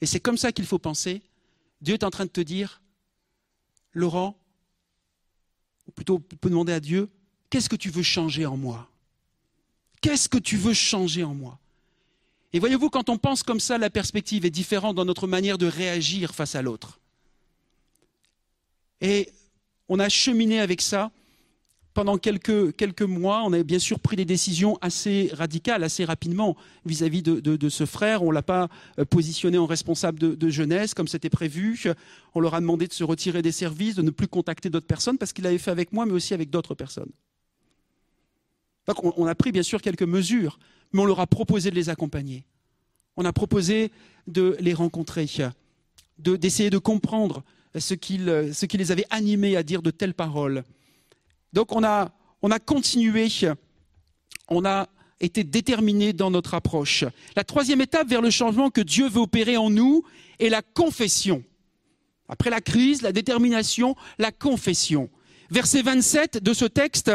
[SPEAKER 7] et c'est comme ça qu'il faut penser, Dieu est en train de te dire, Laurent, ou plutôt on peut demander à Dieu, qu'est-ce que tu veux changer en moi? Qu'est-ce que tu veux changer en moi? Et voyez-vous, quand on pense comme ça, la perspective est différente dans notre manière de réagir face à l'autre. Et on a cheminé avec ça pendant quelques, mois. On a bien sûr pris des décisions assez radicales, assez rapidement vis-à-vis de, ce frère. On ne l'a pas euh, positionné en responsable de, jeunesse comme c'était prévu. On leur a demandé de se retirer des services, de ne plus contacter d'autres personnes parce qu'il l'avait fait avec moi, mais aussi avec d'autres personnes. Donc on, a pris bien sûr quelques mesures, mais on leur a proposé de les accompagner. On a proposé de les rencontrer, de- d'essayer de comprendre ce qui les avait animés à dire de telles paroles. Donc on a, on a continué, on a été déterminé dans notre approche. La troisième étape vers le changement que Dieu veut opérer en nous est la confession. Après la crise, la détermination, la confession. Verset 27 de ce texte,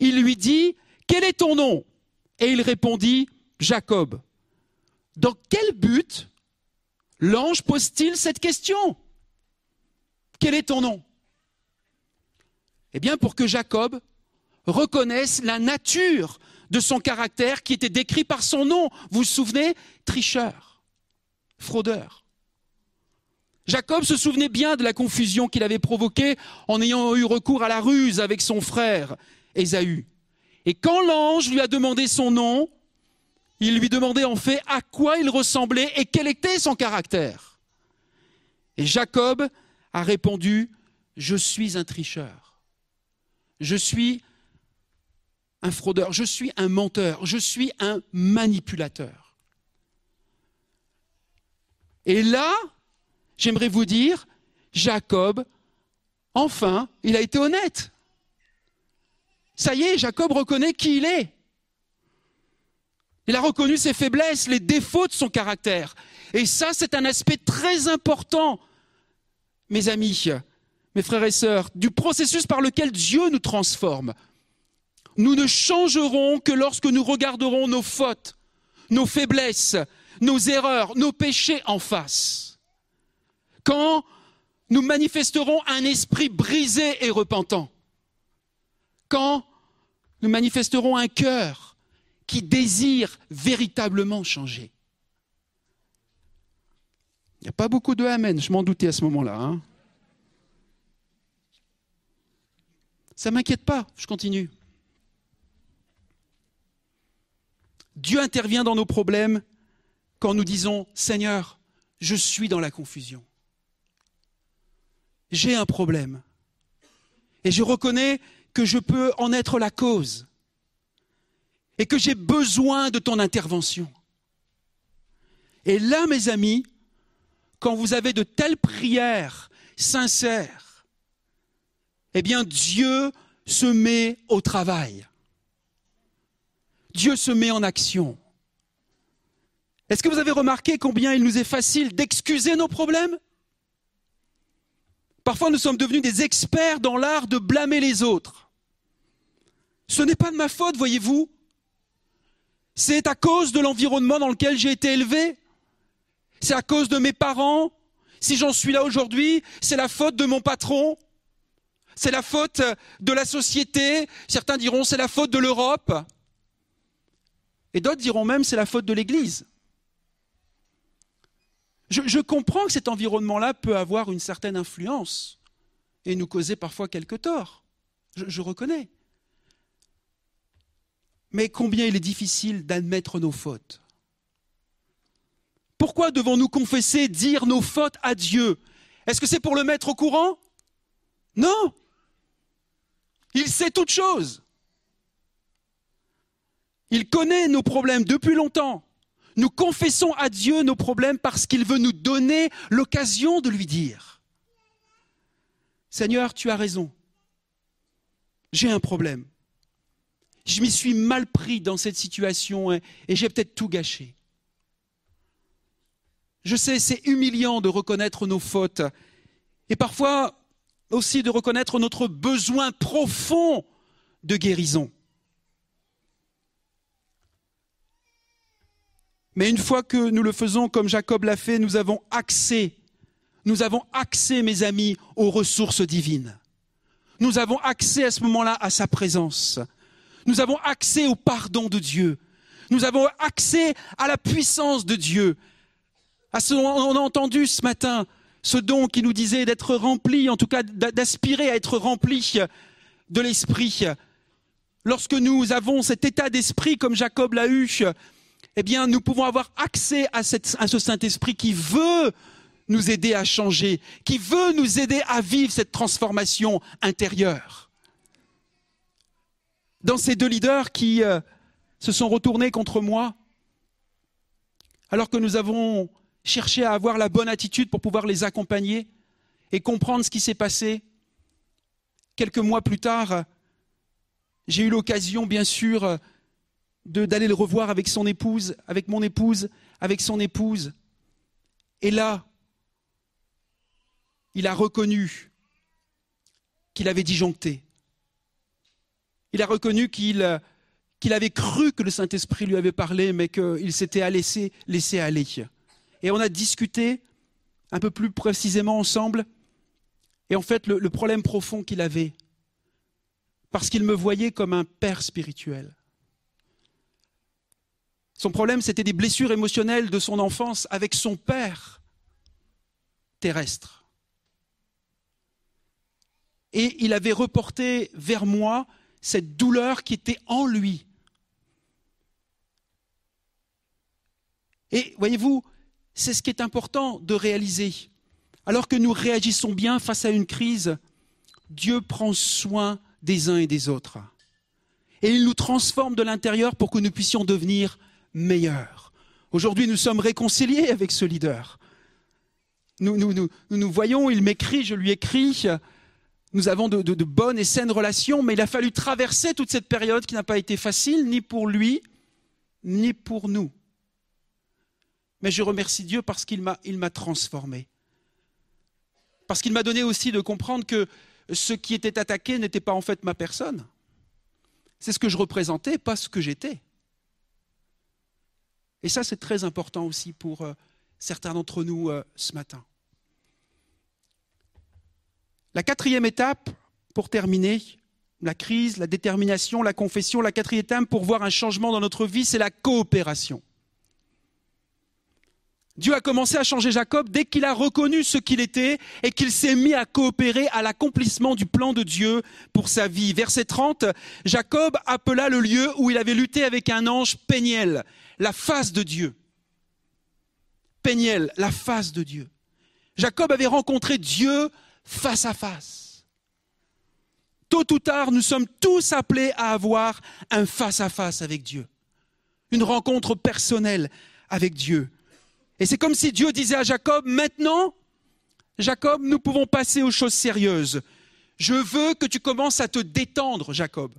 [SPEAKER 7] il lui dit, Quel est ton nom? Et il répondit, Jacob. Dans quel but l'ange pose-t-il cette question? Quel est ton nom? Eh bien, pour que Jacob reconnaisse la nature de son caractère qui était décrit par son nom. Vous vous souvenez? Tricheur, fraudeur. Jacob se souvenait bien de la confusion qu'il avait provoquée en ayant eu recours à la ruse avec son frère Ésaü. Et quand l'ange lui a demandé son nom, il lui demandait en fait à quoi il ressemblait et quel était son caractère. Et Jacob a répondu, je suis un tricheur, je suis un fraudeur, je suis un menteur, je suis un manipulateur. Et là, j'aimerais vous dire, Jacob, enfin, il a été honnête. Ça y est, Jacob reconnaît qui il est. Il a reconnu ses faiblesses, les défauts de son caractère. Et ça, c'est un aspect très important, mes amis, mes frères et sœurs, du processus par lequel Dieu nous transforme. Nous ne changerons que lorsque nous regarderons nos fautes, nos faiblesses, nos erreurs, nos péchés en face. Quand nous manifesterons un esprit brisé et repentant. Quand nous manifesterons un cœur qui désire véritablement changer. Il n'y a pas beaucoup de Amen, je m'en doutais à ce moment-là. Hein. Ça ne m'inquiète pas, je continue. Dieu intervient dans nos problèmes quand nous disons Seigneur, je suis dans la confusion. J'ai un problème. Et je reconnais que je peux en être la cause. Et que j'ai besoin de ton intervention. Et là, mes amis, quand vous avez de telles prières sincères, eh bien Dieu se met au travail. Dieu se met en action. Est-ce que vous avez remarqué combien il nous est facile d'excuser nos problèmes? Parfois nous sommes devenus des experts dans l'art de blâmer les autres. Ce n'est pas de ma faute, voyez-vous. C'est à cause de l'environnement dans lequel j'ai été élevé. C'est à cause de mes parents. Si j'en suis là aujourd'hui, c'est la faute de mon patron. C'est la faute de la société. Certains diront c'est la faute de l'Europe. Et d'autres diront même c'est la faute de l'Église. Je, comprends que cet environnement-là peut avoir une certaine influence et nous causer parfois quelques torts. Je reconnais. Mais combien il est difficile d'admettre nos fautes. Pourquoi devons-nous confesser, dire nos fautes à Dieu? Est-ce que c'est pour le mettre au courant? Non. Il sait toutes choses. Il connaît nos problèmes depuis longtemps. Nous confessons à Dieu nos problèmes parce qu'il veut nous donner l'occasion de lui dire. Seigneur, tu as raison. J'ai un problème. Je m'y suis mal pris dans cette situation et, j'ai peut-être tout gâché. Je sais, c'est humiliant de reconnaître nos fautes et parfois aussi de reconnaître notre besoin profond de guérison. Mais une fois que nous le faisons comme Jacob l'a fait, nous avons accès, nous avons accès, mes amis, aux ressources divines. Nous avons accès à ce moment-là à sa présence. Nous avons accès au pardon de Dieu. Nous avons accès à la puissance de Dieu. On a entendu ce matin ce don qui nous disait d'être rempli, en tout cas d'aspirer à être rempli de l'esprit. Lorsque nous avons cet état d'esprit comme Jacob l'a eu, eh bien, nous pouvons avoir accès à, ce Saint-Esprit qui veut nous aider à changer, qui veut nous aider à vivre cette transformation intérieure. Dans ces deux leaders qui euh, se sont retournés contre moi, alors que nous avons cherché à avoir la bonne attitude pour pouvoir les accompagner et comprendre ce qui s'est passé, quelques mois plus tard, j'ai eu l'occasion, bien sûr, d'aller le revoir avec son épouse, avec mon épouse, avec son épouse. Et là, il a reconnu qu'il avait disjoncté. Il a reconnu qu'il qu'il avait cru que le Saint-Esprit lui avait parlé, mais qu'il s'était laissé, laissé aller. Et on a discuté un peu plus précisément ensemble. Et en fait, le, problème profond qu'il avait, parce qu'il me voyait comme un père spirituel. Son problème, c'était des blessures émotionnelles de son enfance avec son père terrestre. Et il avait reporté vers moi cette douleur qui était en lui. Et voyez-vous, c'est ce qui est important de réaliser. Alors que nous réagissons bien face à une crise, Dieu prend soin des uns et des autres. Et il nous transforme de l'intérieur pour que nous puissions devenir meilleurs. Aujourd'hui, nous sommes réconciliés avec ce leader. Nous nous, voyons, il m'écrit, je lui écris. Nous avons de bonnes et saines relations, mais il a fallu traverser toute cette période qui n'a pas été facile, ni pour lui, ni pour nous. Mais je remercie Dieu parce qu'il m'a, il transformé. Parce qu'il m'a donné aussi de comprendre que ce qui était attaqué n'était pas en fait ma personne. C'est ce que je représentais, pas ce que j'étais. Et ça, c'est très important aussi pour euh, certains d'entre nous euh, ce matin. La quatrième étape, pour terminer, la crise, la détermination, la confession, la quatrième étape pour voir un changement dans notre vie, c'est la coopération. Dieu a commencé à changer Jacob dès qu'il a reconnu ce qu'il était et qu'il s'est mis à coopérer à l'accomplissement du plan de Dieu pour sa vie. Verset 30, Jacob appela le lieu où il avait lutté avec un ange Péniel, la face de Dieu. Péniel, la face de Dieu. Jacob avait rencontré Dieu face à face. Tôt ou tard, nous sommes tous appelés à avoir un face à face avec Dieu. Une rencontre personnelle avec Dieu. Et c'est comme si Dieu disait à Jacob, maintenant, Jacob, nous pouvons passer aux choses sérieuses. Je veux que tu commences à te détendre, Jacob.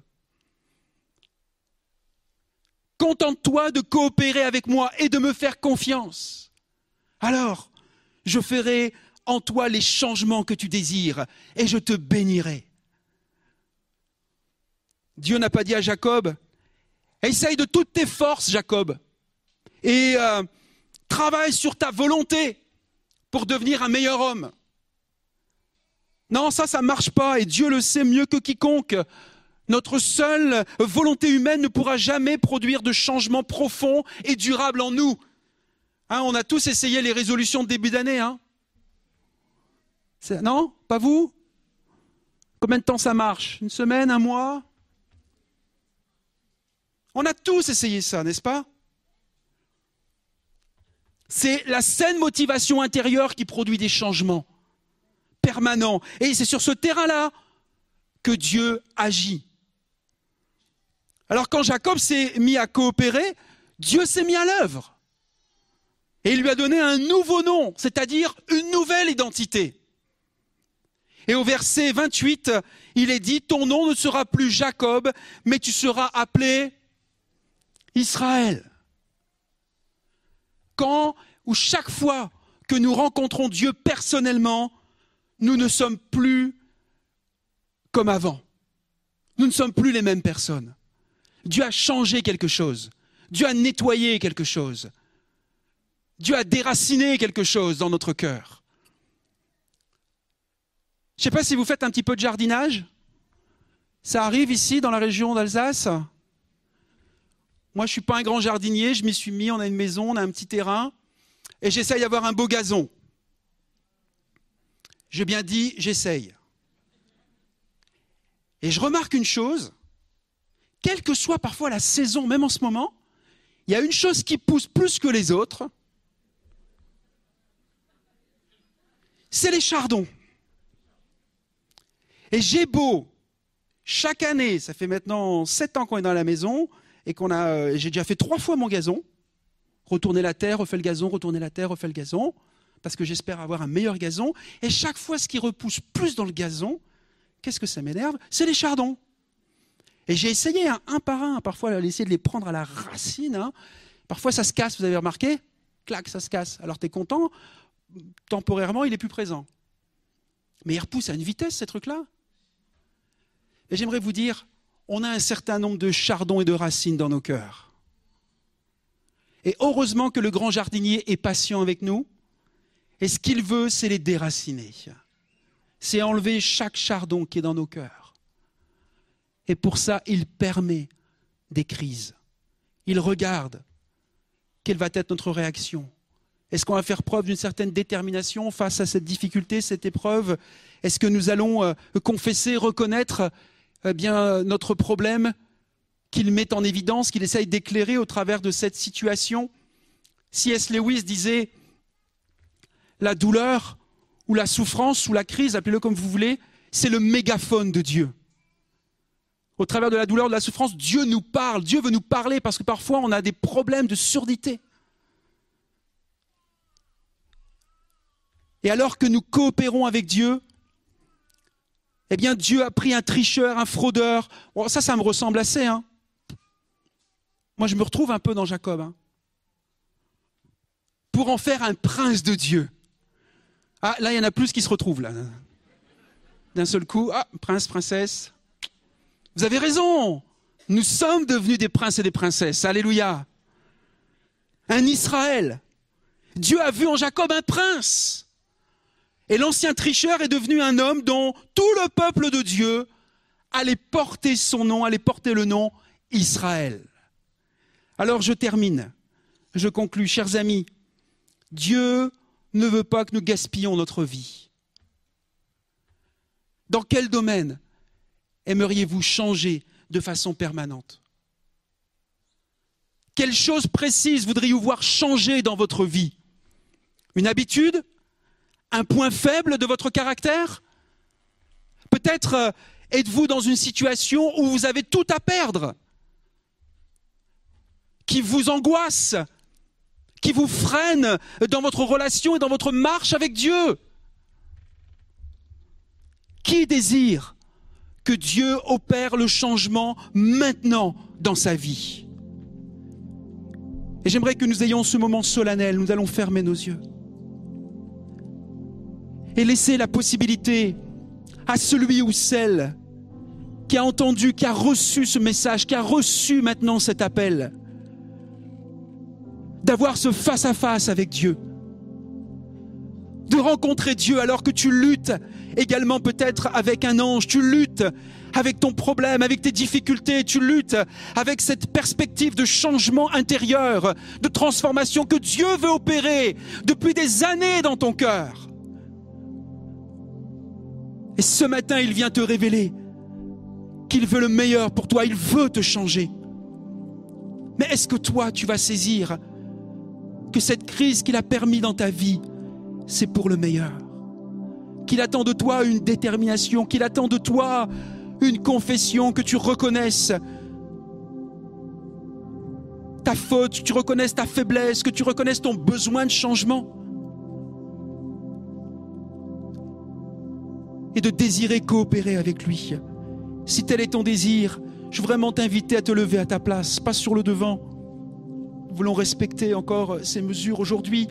[SPEAKER 7] Contente-toi de coopérer avec moi et de me faire confiance. Alors, je ferai en toi les changements que tu désires et je te bénirai. Dieu n'a pas dit à Jacob, essaye de toutes tes forces, Jacob, et euh, travaille sur ta volonté pour devenir un meilleur homme. Non, ça, ça ne marche pas, et Dieu le sait mieux que quiconque. Notre seule volonté humaine ne pourra jamais produire de changements profonds et durables en nous. Hein, on a tous essayé les résolutions de début d'année. Hein non Pas vous? Combien de temps ça marche? Une semaine Un mois? On a tous essayé ça, n'est-ce pas? C'est la saine motivation intérieure qui produit des changements permanents. Et c'est sur ce terrain-là que Dieu agit. Alors quand Jacob s'est mis à coopérer, Dieu s'est mis à l'œuvre. Et il lui a donné un nouveau nom, c'est-à-dire une nouvelle identité. Et au verset 28, il est dit, ton nom ne sera plus Jacob, mais tu seras appelé Israël. Quand ou chaque fois que nous rencontrons Dieu personnellement, nous ne sommes plus comme avant. Nous ne sommes plus les mêmes personnes. Dieu a changé quelque chose. Dieu a nettoyé quelque chose. Dieu a déraciné quelque chose dans notre cœur. Je ne sais pas si vous faites un petit peu de jardinage. Ça arrive ici dans la région d'Alsace? Moi, je suis pas un grand jardinier, je m'y suis mis, on a une maison, on a un petit terrain, et j'essaye d'avoir un beau gazon. J'ai bien dit, j'essaye. Et je remarque une chose, quelle que soit parfois la saison, même en ce moment, il y a une chose qui pousse plus que les autres, c'est les chardons. Et j'ai beau, chaque année, ça fait maintenant sept ans qu'on est dans la maison, et qu'on a, euh, j'ai déjà fait trois fois mon gazon, retourner la terre, refait le gazon, retourner la terre, refait le gazon, parce que j'espère avoir un meilleur gazon. Et chaque fois, ce qui repousse plus dans le gazon, qu'est-ce que ça m'énerve? C'est les chardons. Et j'ai essayé hein, un par un, parfois, d'essayer de les prendre à la racine. hein. Parfois, ça se casse, vous avez remarqué? Clac, ça se casse. Alors, tu es content, temporairement, il est plus présent. Mais il repousse à une vitesse, ces trucs-là. Et j'aimerais vous dire, on a un certain nombre de chardons et de racines dans nos cœurs. Et heureusement que le grand jardinier est patient avec nous. Et ce qu'il veut, c'est les déraciner. C'est enlever chaque chardon qui est dans nos cœurs. Et pour ça, il permet des crises. Il regarde quelle va être notre réaction. Est-ce qu'on va faire preuve d'une certaine détermination face à cette difficulté, cette épreuve? Est-ce que nous allons euh, confesser, reconnaître eh bien, notre problème qu'il met en évidence, qu'il essaye d'éclairer au travers de cette situation C.S. Lewis disait la douleur ou la souffrance ou la crise, appelez-le comme vous voulez, c'est le mégaphone de Dieu. Au travers de la douleur, de la souffrance, Dieu nous parle, Dieu veut nous parler parce que parfois on a des problèmes de surdité. Et alors que nous coopérons avec Dieu, eh bien Dieu a pris un tricheur, un fraudeur. Ça, ça me ressemble assez. Hein. Moi, je me retrouve un peu dans Jacob. hein. Pour en faire un prince de Dieu. Ah, là, il y en a plus qui se retrouvent, là. D'un seul coup, ah, prince, princesse. Vous avez raison. Nous sommes devenus des princes et des princesses. Alléluia. Un Israël. Dieu a vu en Jacob un prince. Et l'ancien tricheur est devenu un homme dont tout le peuple de Dieu allait porter son nom, allait porter le nom Israël. Alors je termine, je conclus, chers amis, Dieu ne veut pas que nous gaspillons notre vie. Dans quel domaine aimeriez-vous changer de façon permanente? Quelle chose précise voudriez-vous voir changer dans votre vie? Une habitude? Un point faible de votre caractère? Peut-être euh, êtes-vous dans une situation où vous avez tout à perdre, qui vous angoisse, qui vous freine dans votre relation et dans votre marche avec Dieu? Qui désire que Dieu opère le changement maintenant dans sa vie? Et j'aimerais que nous ayons ce moment solennel, nous allons fermer nos yeux et laisser la possibilité à celui ou celle qui a entendu, qui a reçu ce message, qui a reçu maintenant cet appel, d'avoir ce face-à-face avec Dieu, de rencontrer Dieu alors que tu luttes également peut-être avec un ange, tu luttes avec ton problème, avec tes difficultés, tu luttes avec cette perspective de changement intérieur, de transformation que Dieu veut opérer depuis des années dans ton cœur. Et ce matin, il vient te révéler qu'il veut le meilleur pour toi, il veut te changer. Mais est-ce que toi, tu vas saisir que cette crise qu'il a permis dans ta vie, c'est pour le meilleur? Qu'il attend de toi une détermination, qu'il attend de toi une confession, que tu reconnaisses ta faute, que tu reconnaisses ta faiblesse, que tu reconnaisses ton besoin de changement? Et de désirer coopérer avec lui. Si tel est ton désir, je veux vraiment t'inviter à te lever à ta place, pas sur le devant. Nous voulons respecter encore ces mesures aujourd'hui,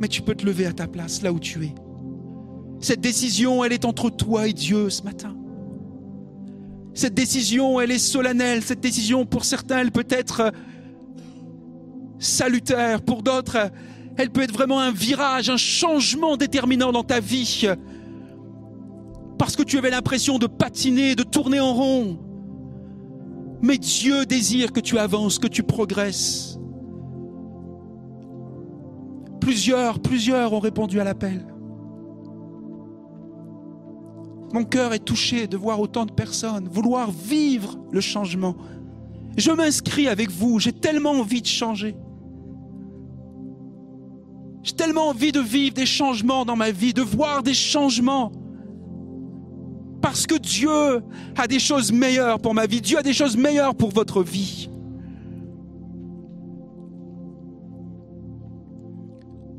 [SPEAKER 7] mais tu peux te lever à ta place, là où tu es. Cette décision, elle est entre toi et Dieu ce matin. Cette décision, elle est solennelle. Cette décision, pour certains, elle peut être salutaire. Pour d'autres, elle peut être vraiment un virage, un changement déterminant dans ta vie parce que tu avais l'impression de patiner, de tourner en rond. Mais Dieu désire que tu avances, que tu progresses. Plusieurs, plusieurs ont répondu à l'appel. Mon cœur est touché de voir autant de personnes vouloir vivre le changement. Je m'inscris avec vous, j'ai tellement envie de changer. J'ai tellement envie de vivre des changements dans ma vie, de voir des changements. Parce que Dieu a des choses meilleures pour ma vie, Dieu a des choses meilleures pour votre vie.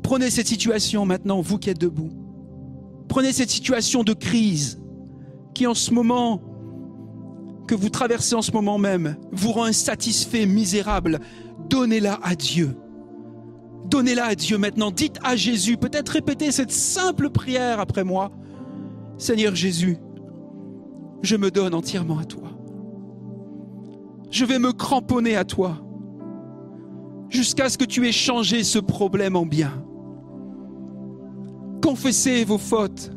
[SPEAKER 7] Prenez cette situation maintenant, vous qui êtes debout. Prenez cette situation de crise qui en ce moment, que vous traversez en ce moment même, vous rend insatisfait, misérable. Donnez-la à Dieu. Donnez-la à Dieu maintenant. Dites à Jésus, peut-être répétez cette simple prière après moi. Seigneur Jésus, je me donne entièrement à toi. Je vais me cramponner à toi jusqu'à ce que tu aies changé ce problème en bien. Confessez vos fautes,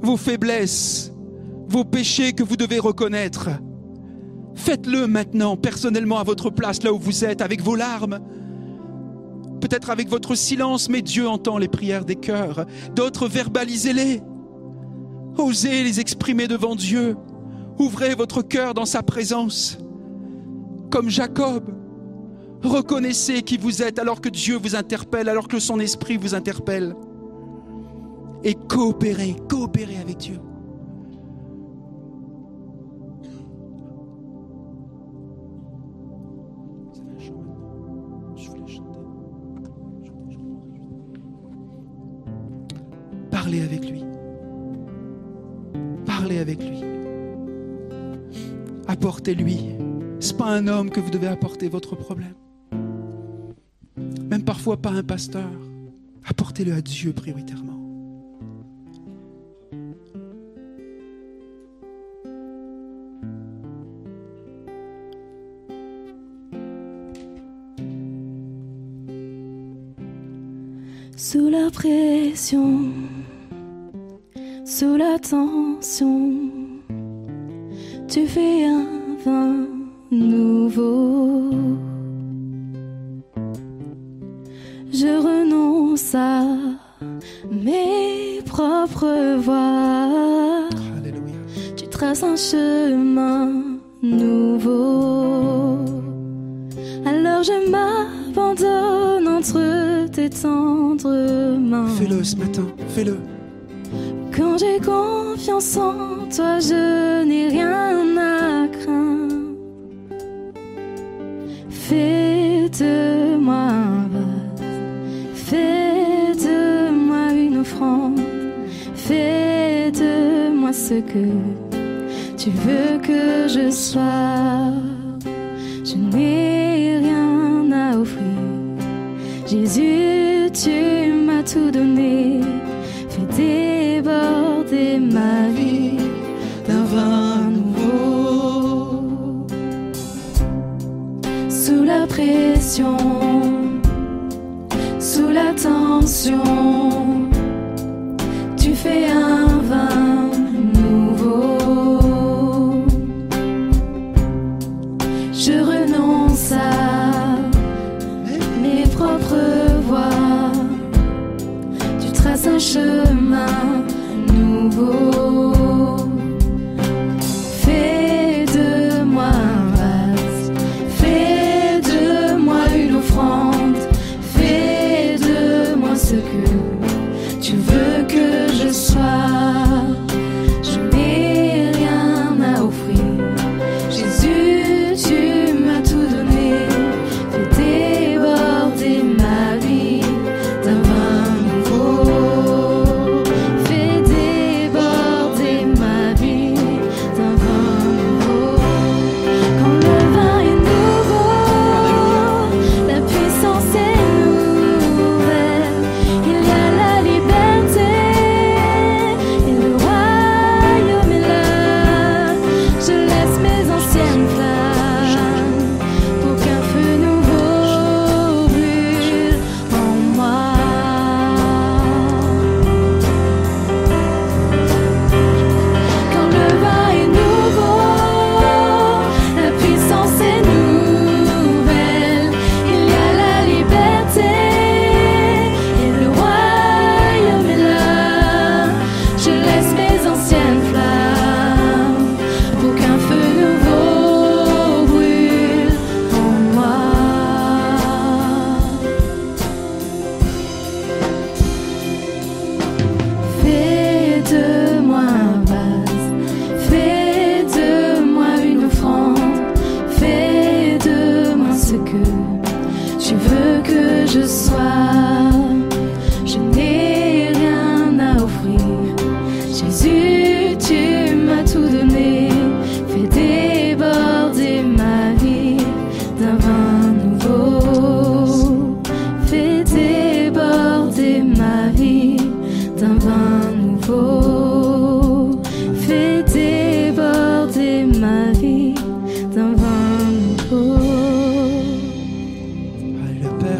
[SPEAKER 7] vos faiblesses, vos péchés que vous devez reconnaître. Faites-le maintenant, personnellement, à votre place, là où vous êtes, avec vos larmes, peut-être avec votre silence, mais Dieu entend les prières des cœurs. D'autres, verbalisez-les. Osez les exprimer devant Dieu. Ouvrez votre cœur dans sa présence. Comme Jacob, reconnaissez qui vous êtes alors que Dieu vous interpelle, alors que son esprit vous interpelle. Et coopérez, coopérez avec Dieu. Parlez avec lui. Avec lui. Apportez-lui. Ce n'est pas un homme que vous devez apporter votre problème. Même parfois pas un pasteur. Apportez-le à Dieu prioritairement.
[SPEAKER 3] Sous la pression, sous la tension, tu fais un vin nouveau. Je renonce à mes propres voies.
[SPEAKER 7] Alléluia.
[SPEAKER 3] Tu traces un chemin nouveau. Alors je m'abandonne entre tes tendres mains.
[SPEAKER 7] Fais-le ce matin. Fais-le.
[SPEAKER 3] Quand j'ai confiance en toi, je n'ai rien à craindre. Fais de moi un vase, fais de moi une offrande, fais de moi ce que tu veux que je sois. Je n'ai rien à offrir. Jésus, tu m'as tout donné. Fais ma vie d'un vin nouveau. Sous la pression, sous la tension,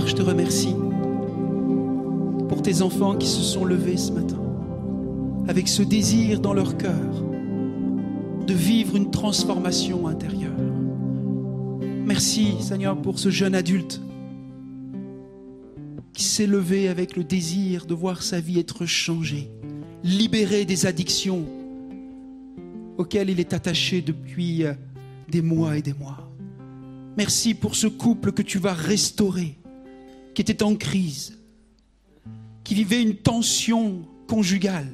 [SPEAKER 3] Je
[SPEAKER 7] te remercie pour tes enfants qui se sont levés ce matin avec ce désir dans leur cœur de vivre une transformation intérieure. Merci Seigneur pour ce jeune adulte qui s'est levé avec le désir de voir sa vie être changée, libéré des addictions auxquelles il est attaché depuis des mois et des mois. Merci pour ce couple que tu vas restaurer, qui était en crise, qui vivait une tension conjugale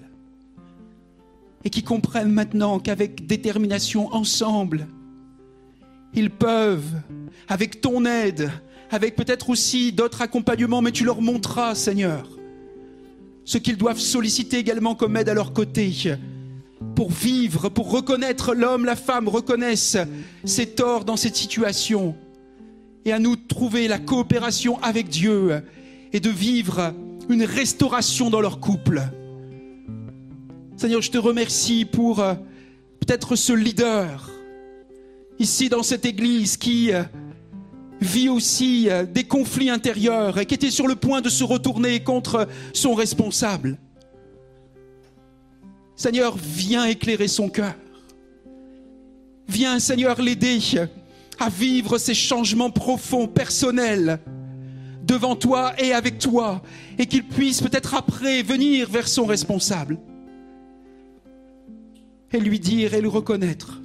[SPEAKER 7] et qui comprennent maintenant qu'avec détermination ensemble, ils peuvent, avec ton aide, avec peut-être aussi d'autres accompagnements, mais tu leur montreras, Seigneur, ce qu'ils doivent solliciter également comme aide à leur côté pour vivre, pour reconnaître l'homme, la femme reconnaissent ses torts dans cette situation et à nous trouver la coopération avec Dieu et de vivre une restauration dans leur couple. Seigneur, je te remercie pour euh, peut-être ce leader ici dans cette église qui euh, vit aussi euh, des conflits intérieurs et qui était sur le point de se retourner contre son responsable. Seigneur, viens éclairer son cœur. Viens, Seigneur, l'aider à vivre ces changements profonds, personnels, devant toi et avec toi, et qu'il puisse peut-être après venir vers son responsable et lui dire et le reconnaître,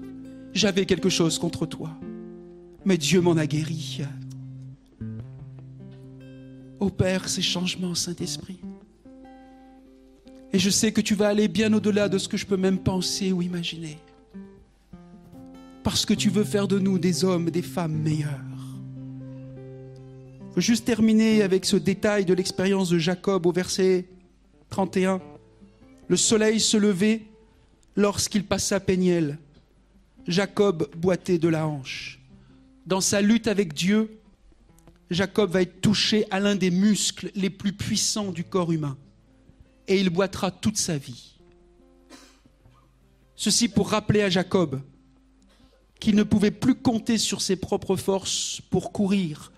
[SPEAKER 7] j'avais quelque chose contre toi, mais Dieu m'en a guéri. Opère ces changements, Saint-Esprit. Et je sais que tu vas aller bien au-delà de ce que je peux même penser ou imaginer. Parce que tu veux faire de nous des hommes, des femmes meilleurs. Je juste terminer avec ce détail de l'expérience de Jacob au verset 31. Le soleil se levait lorsqu'il passa Péniel. Jacob boitait de la hanche. Dans sa lutte avec Dieu, Jacob va être touché à l'un des muscles les plus puissants du corps humain. Et il boitera toute sa vie. Ceci pour rappeler à Jacob qu'il ne pouvait plus compter sur ses propres forces pour courir,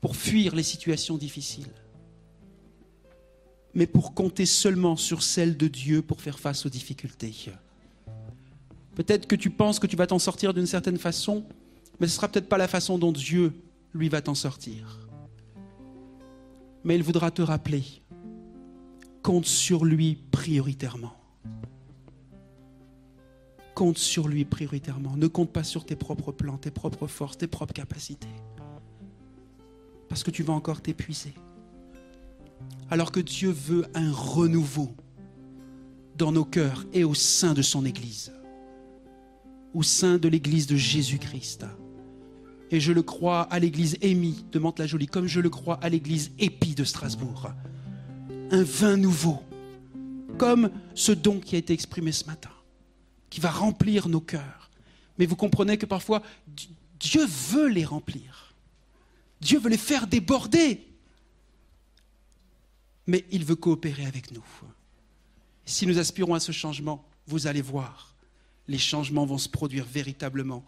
[SPEAKER 7] pour fuir les situations difficiles, mais pour compter seulement sur celle de Dieu pour faire face aux difficultés. Peut-être que tu penses que tu vas t'en sortir d'une certaine façon, mais ce ne sera peut-être pas la façon dont Dieu, lui, va t'en sortir. Mais il voudra te rappeler, compte sur lui prioritairement. Compte sur lui prioritairement. Ne compte pas sur tes propres plans, tes propres forces, tes propres capacités. Parce que tu vas encore t'épuiser. Alors que Dieu veut un renouveau dans nos cœurs et au sein de son Église. Au sein de l'Église de Jésus-Christ. Et je le crois à l'Église Émie de Mantes-la-Jolie, comme je le crois à l'Église Épi de Strasbourg. Un vin nouveau, comme ce don qui a été exprimé ce matin, qui va remplir nos cœurs. Mais vous comprenez que parfois, Dieu veut les remplir. Dieu veut les faire déborder. Mais il veut coopérer avec nous. Si nous aspirons à ce changement, vous allez voir, les changements vont se produire véritablement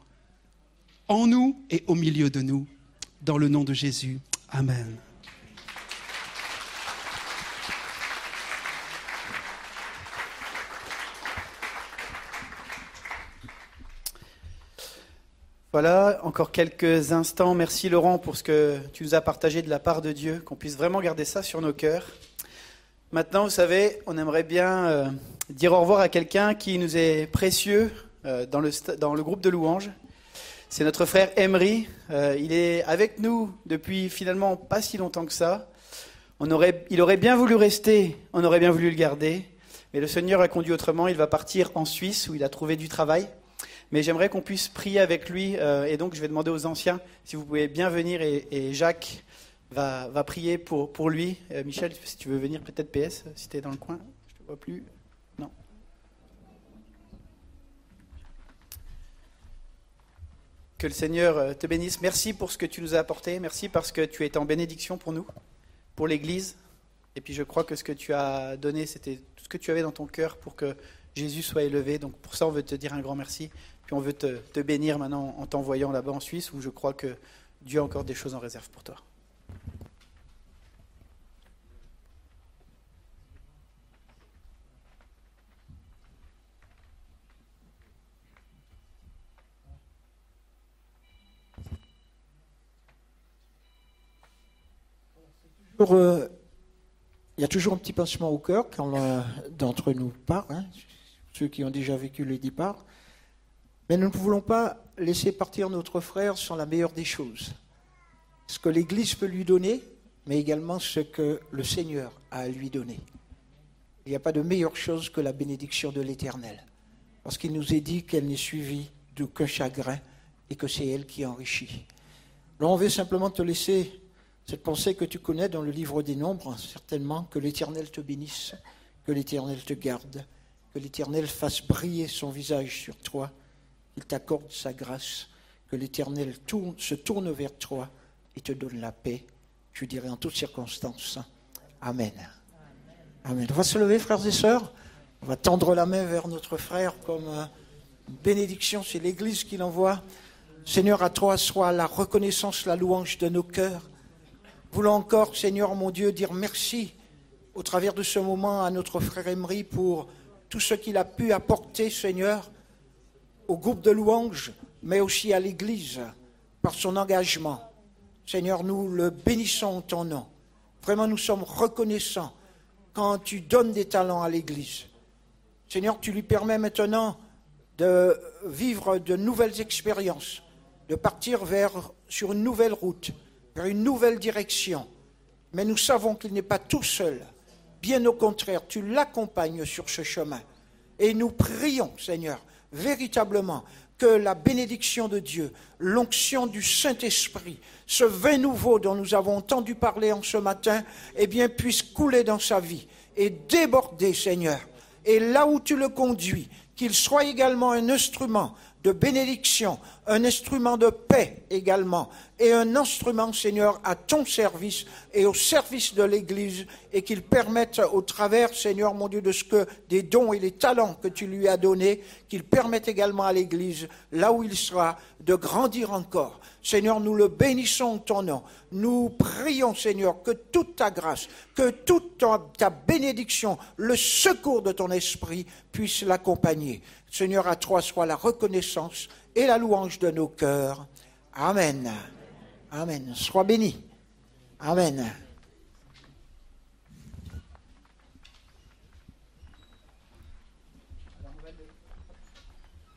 [SPEAKER 7] en nous et au milieu de nous. Dans le nom de Jésus. Amen.
[SPEAKER 6] Voilà, encore quelques instants. Merci Laurent pour ce que tu nous as partagé de la part de Dieu, qu'on puisse vraiment garder ça sur nos cœurs. Maintenant, vous savez, on aimerait bien euh, dire au revoir à quelqu'un qui nous est précieux euh, dans, le, groupe de louanges. C'est notre frère Emery. Euh, il est avec nous depuis finalement pas si longtemps que ça. Il aurait bien voulu rester, on aurait bien voulu le garder, mais le Seigneur a conduit autrement. Il va partir en Suisse où il a trouvé du travail mais j'aimerais qu'on puisse prier avec lui. Euh, et donc, je vais demander aux anciens si vous pouvez bien venir et, Jacques va, prier pour, lui. Euh, Michel, si tu veux venir, peut-être PS, si tu es dans le coin, je ne te vois plus. Non. Que le Seigneur euh, te bénisse. Merci pour ce que tu nous as apporté. Merci parce que tu es en bénédiction pour nous, pour l'Église. Et puis je crois que ce que tu as donné, c'était tout ce que tu avais dans ton cœur pour que Jésus soit élevé. Donc pour ça, on veut te dire un grand merci. Puis on veut te, bénir maintenant en t'envoyant là-bas en Suisse, où je crois que Dieu a encore des choses en réserve pour toi.
[SPEAKER 8] Euh, il y a toujours un petit pincement au cœur quand l'un d'entre nous part, hein, ceux qui ont déjà vécu le départ. Mais nous ne voulons pas laisser partir notre frère sans la meilleure des choses. Ce que l'Église peut lui donner, mais également ce que le Seigneur a à lui donner. Il n'y a pas de meilleure chose que la bénédiction de l'Éternel. Parce qu'il nous est dit qu'elle n'est suivie d'aucun chagrin et que c'est elle qui enrichit. Alors on veut simplement te laisser cette pensée que tu connais dans le livre des Nombres, certainement, que l'Éternel te bénisse, que l'Éternel te garde, que l'Éternel fasse briller son visage sur toi, qu'il t'accorde sa grâce, que l'Éternel se tourne vers toi et te donne la paix, je dirais en toutes circonstances. Amen. Amen. On va se lever, frères et sœurs. On va tendre la main vers notre frère comme euh, une bénédiction. C'est l'Église qui l'envoie. Seigneur, à toi soit la reconnaissance, la louange de nos cœurs. Voulons encore, Seigneur mon Dieu, dire merci au travers de ce moment à notre frère Emery pour tout ce qu'il a pu apporter, Seigneur, au groupe de louanges, mais aussi à l'Église, par son engagement. Seigneur, nous le bénissons en ton nom. Vraiment, nous sommes reconnaissants quand tu donnes des talents à l'Église. Seigneur, tu lui permets maintenant de vivre de nouvelles expériences, de partir vers, sur une nouvelle route, vers une nouvelle direction. Mais nous savons qu'il n'est pas tout seul. Bien au contraire, tu l'accompagnes sur ce chemin. Et nous prions, Seigneur, véritablement que la bénédiction de Dieu, l'onction du Saint-Esprit, ce vin nouveau dont nous avons entendu parler en ce matin, eh bien, puisse couler dans sa vie et déborder, Seigneur. Et là où tu le conduis, qu'il soit également un instrument de bénédiction, un instrument de paix également, et un instrument, Seigneur, à ton service et au service de l'Église, et qu'il permette au travers, Seigneur mon Dieu, de ce que des dons et des talents que tu lui as donnés, qu'il permette également à l'Église, là où il sera, de grandir encore. Seigneur, nous le bénissons en ton nom. Nous prions, Seigneur, que toute ta grâce, que toute ta bénédiction, le secours de ton esprit puisse l'accompagner. Seigneur, à toi soit la reconnaissance et la louange de nos cœurs. Amen. Amen. Sois béni. Amen.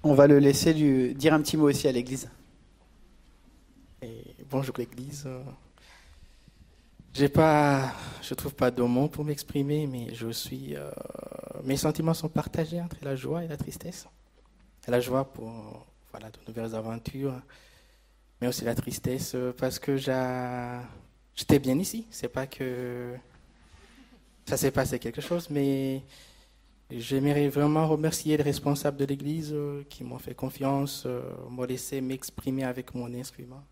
[SPEAKER 6] On va le laisser lui dire un petit mot aussi à l'Église.
[SPEAKER 9] Et bonjour l'Église. J'ai pas, je trouve pas de mots pour m'exprimer, mais je suis, euh, mes sentiments sont partagés entre la joie et la tristesse. La joie pour, voilà, de nouvelles aventures, mais aussi la tristesse parce que j'étais bien ici. C'est pas que ça s'est passé quelque chose, mais j'aimerais vraiment remercier les responsables de l'Église euh, qui m'ont fait confiance, euh, m'ont laissé m'exprimer avec mon instrument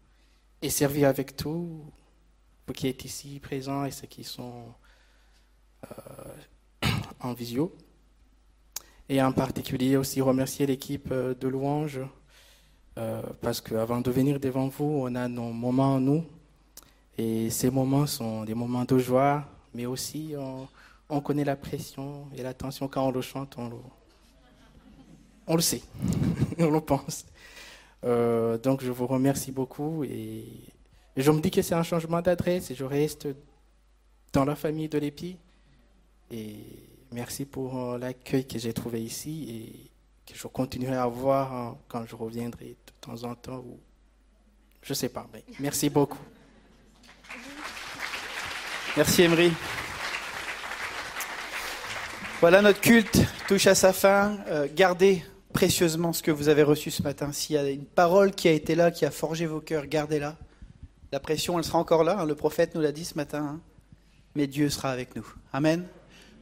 [SPEAKER 9] et servir avec tout, qui êtes ici présents et ceux qui sont euh, en visio. Et en particulier aussi remercier l'équipe euh, de louanges, euh, parce qu'avant de venir devant vous, on a nos moments, nous, et ces moments sont des moments de joie, mais aussi on, on connaît la pression et la tension quand on le chante, on le, on le sait, on le pense. Euh, donc je vous remercie beaucoup et je me dis que c'est un changement d'adresse et je reste dans la famille de l'Épi. Et merci pour euh, l'accueil que j'ai trouvé ici et que je continuerai à avoir hein, quand je reviendrai de temps en temps. Ou... Je sais pas, mais merci beaucoup.
[SPEAKER 6] Merci Emery. Voilà, notre culte touche à sa fin. Euh, gardez précieusement ce que vous avez reçu ce matin. S'il y a une parole qui a été là, qui a forgé vos cœurs, gardez-la. La pression, elle sera encore là. hein, le prophète nous l'a dit ce matin. hein. Mais Dieu sera avec nous. Amen.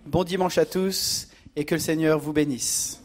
[SPEAKER 6] Bon dimanche à tous et que le Seigneur vous bénisse.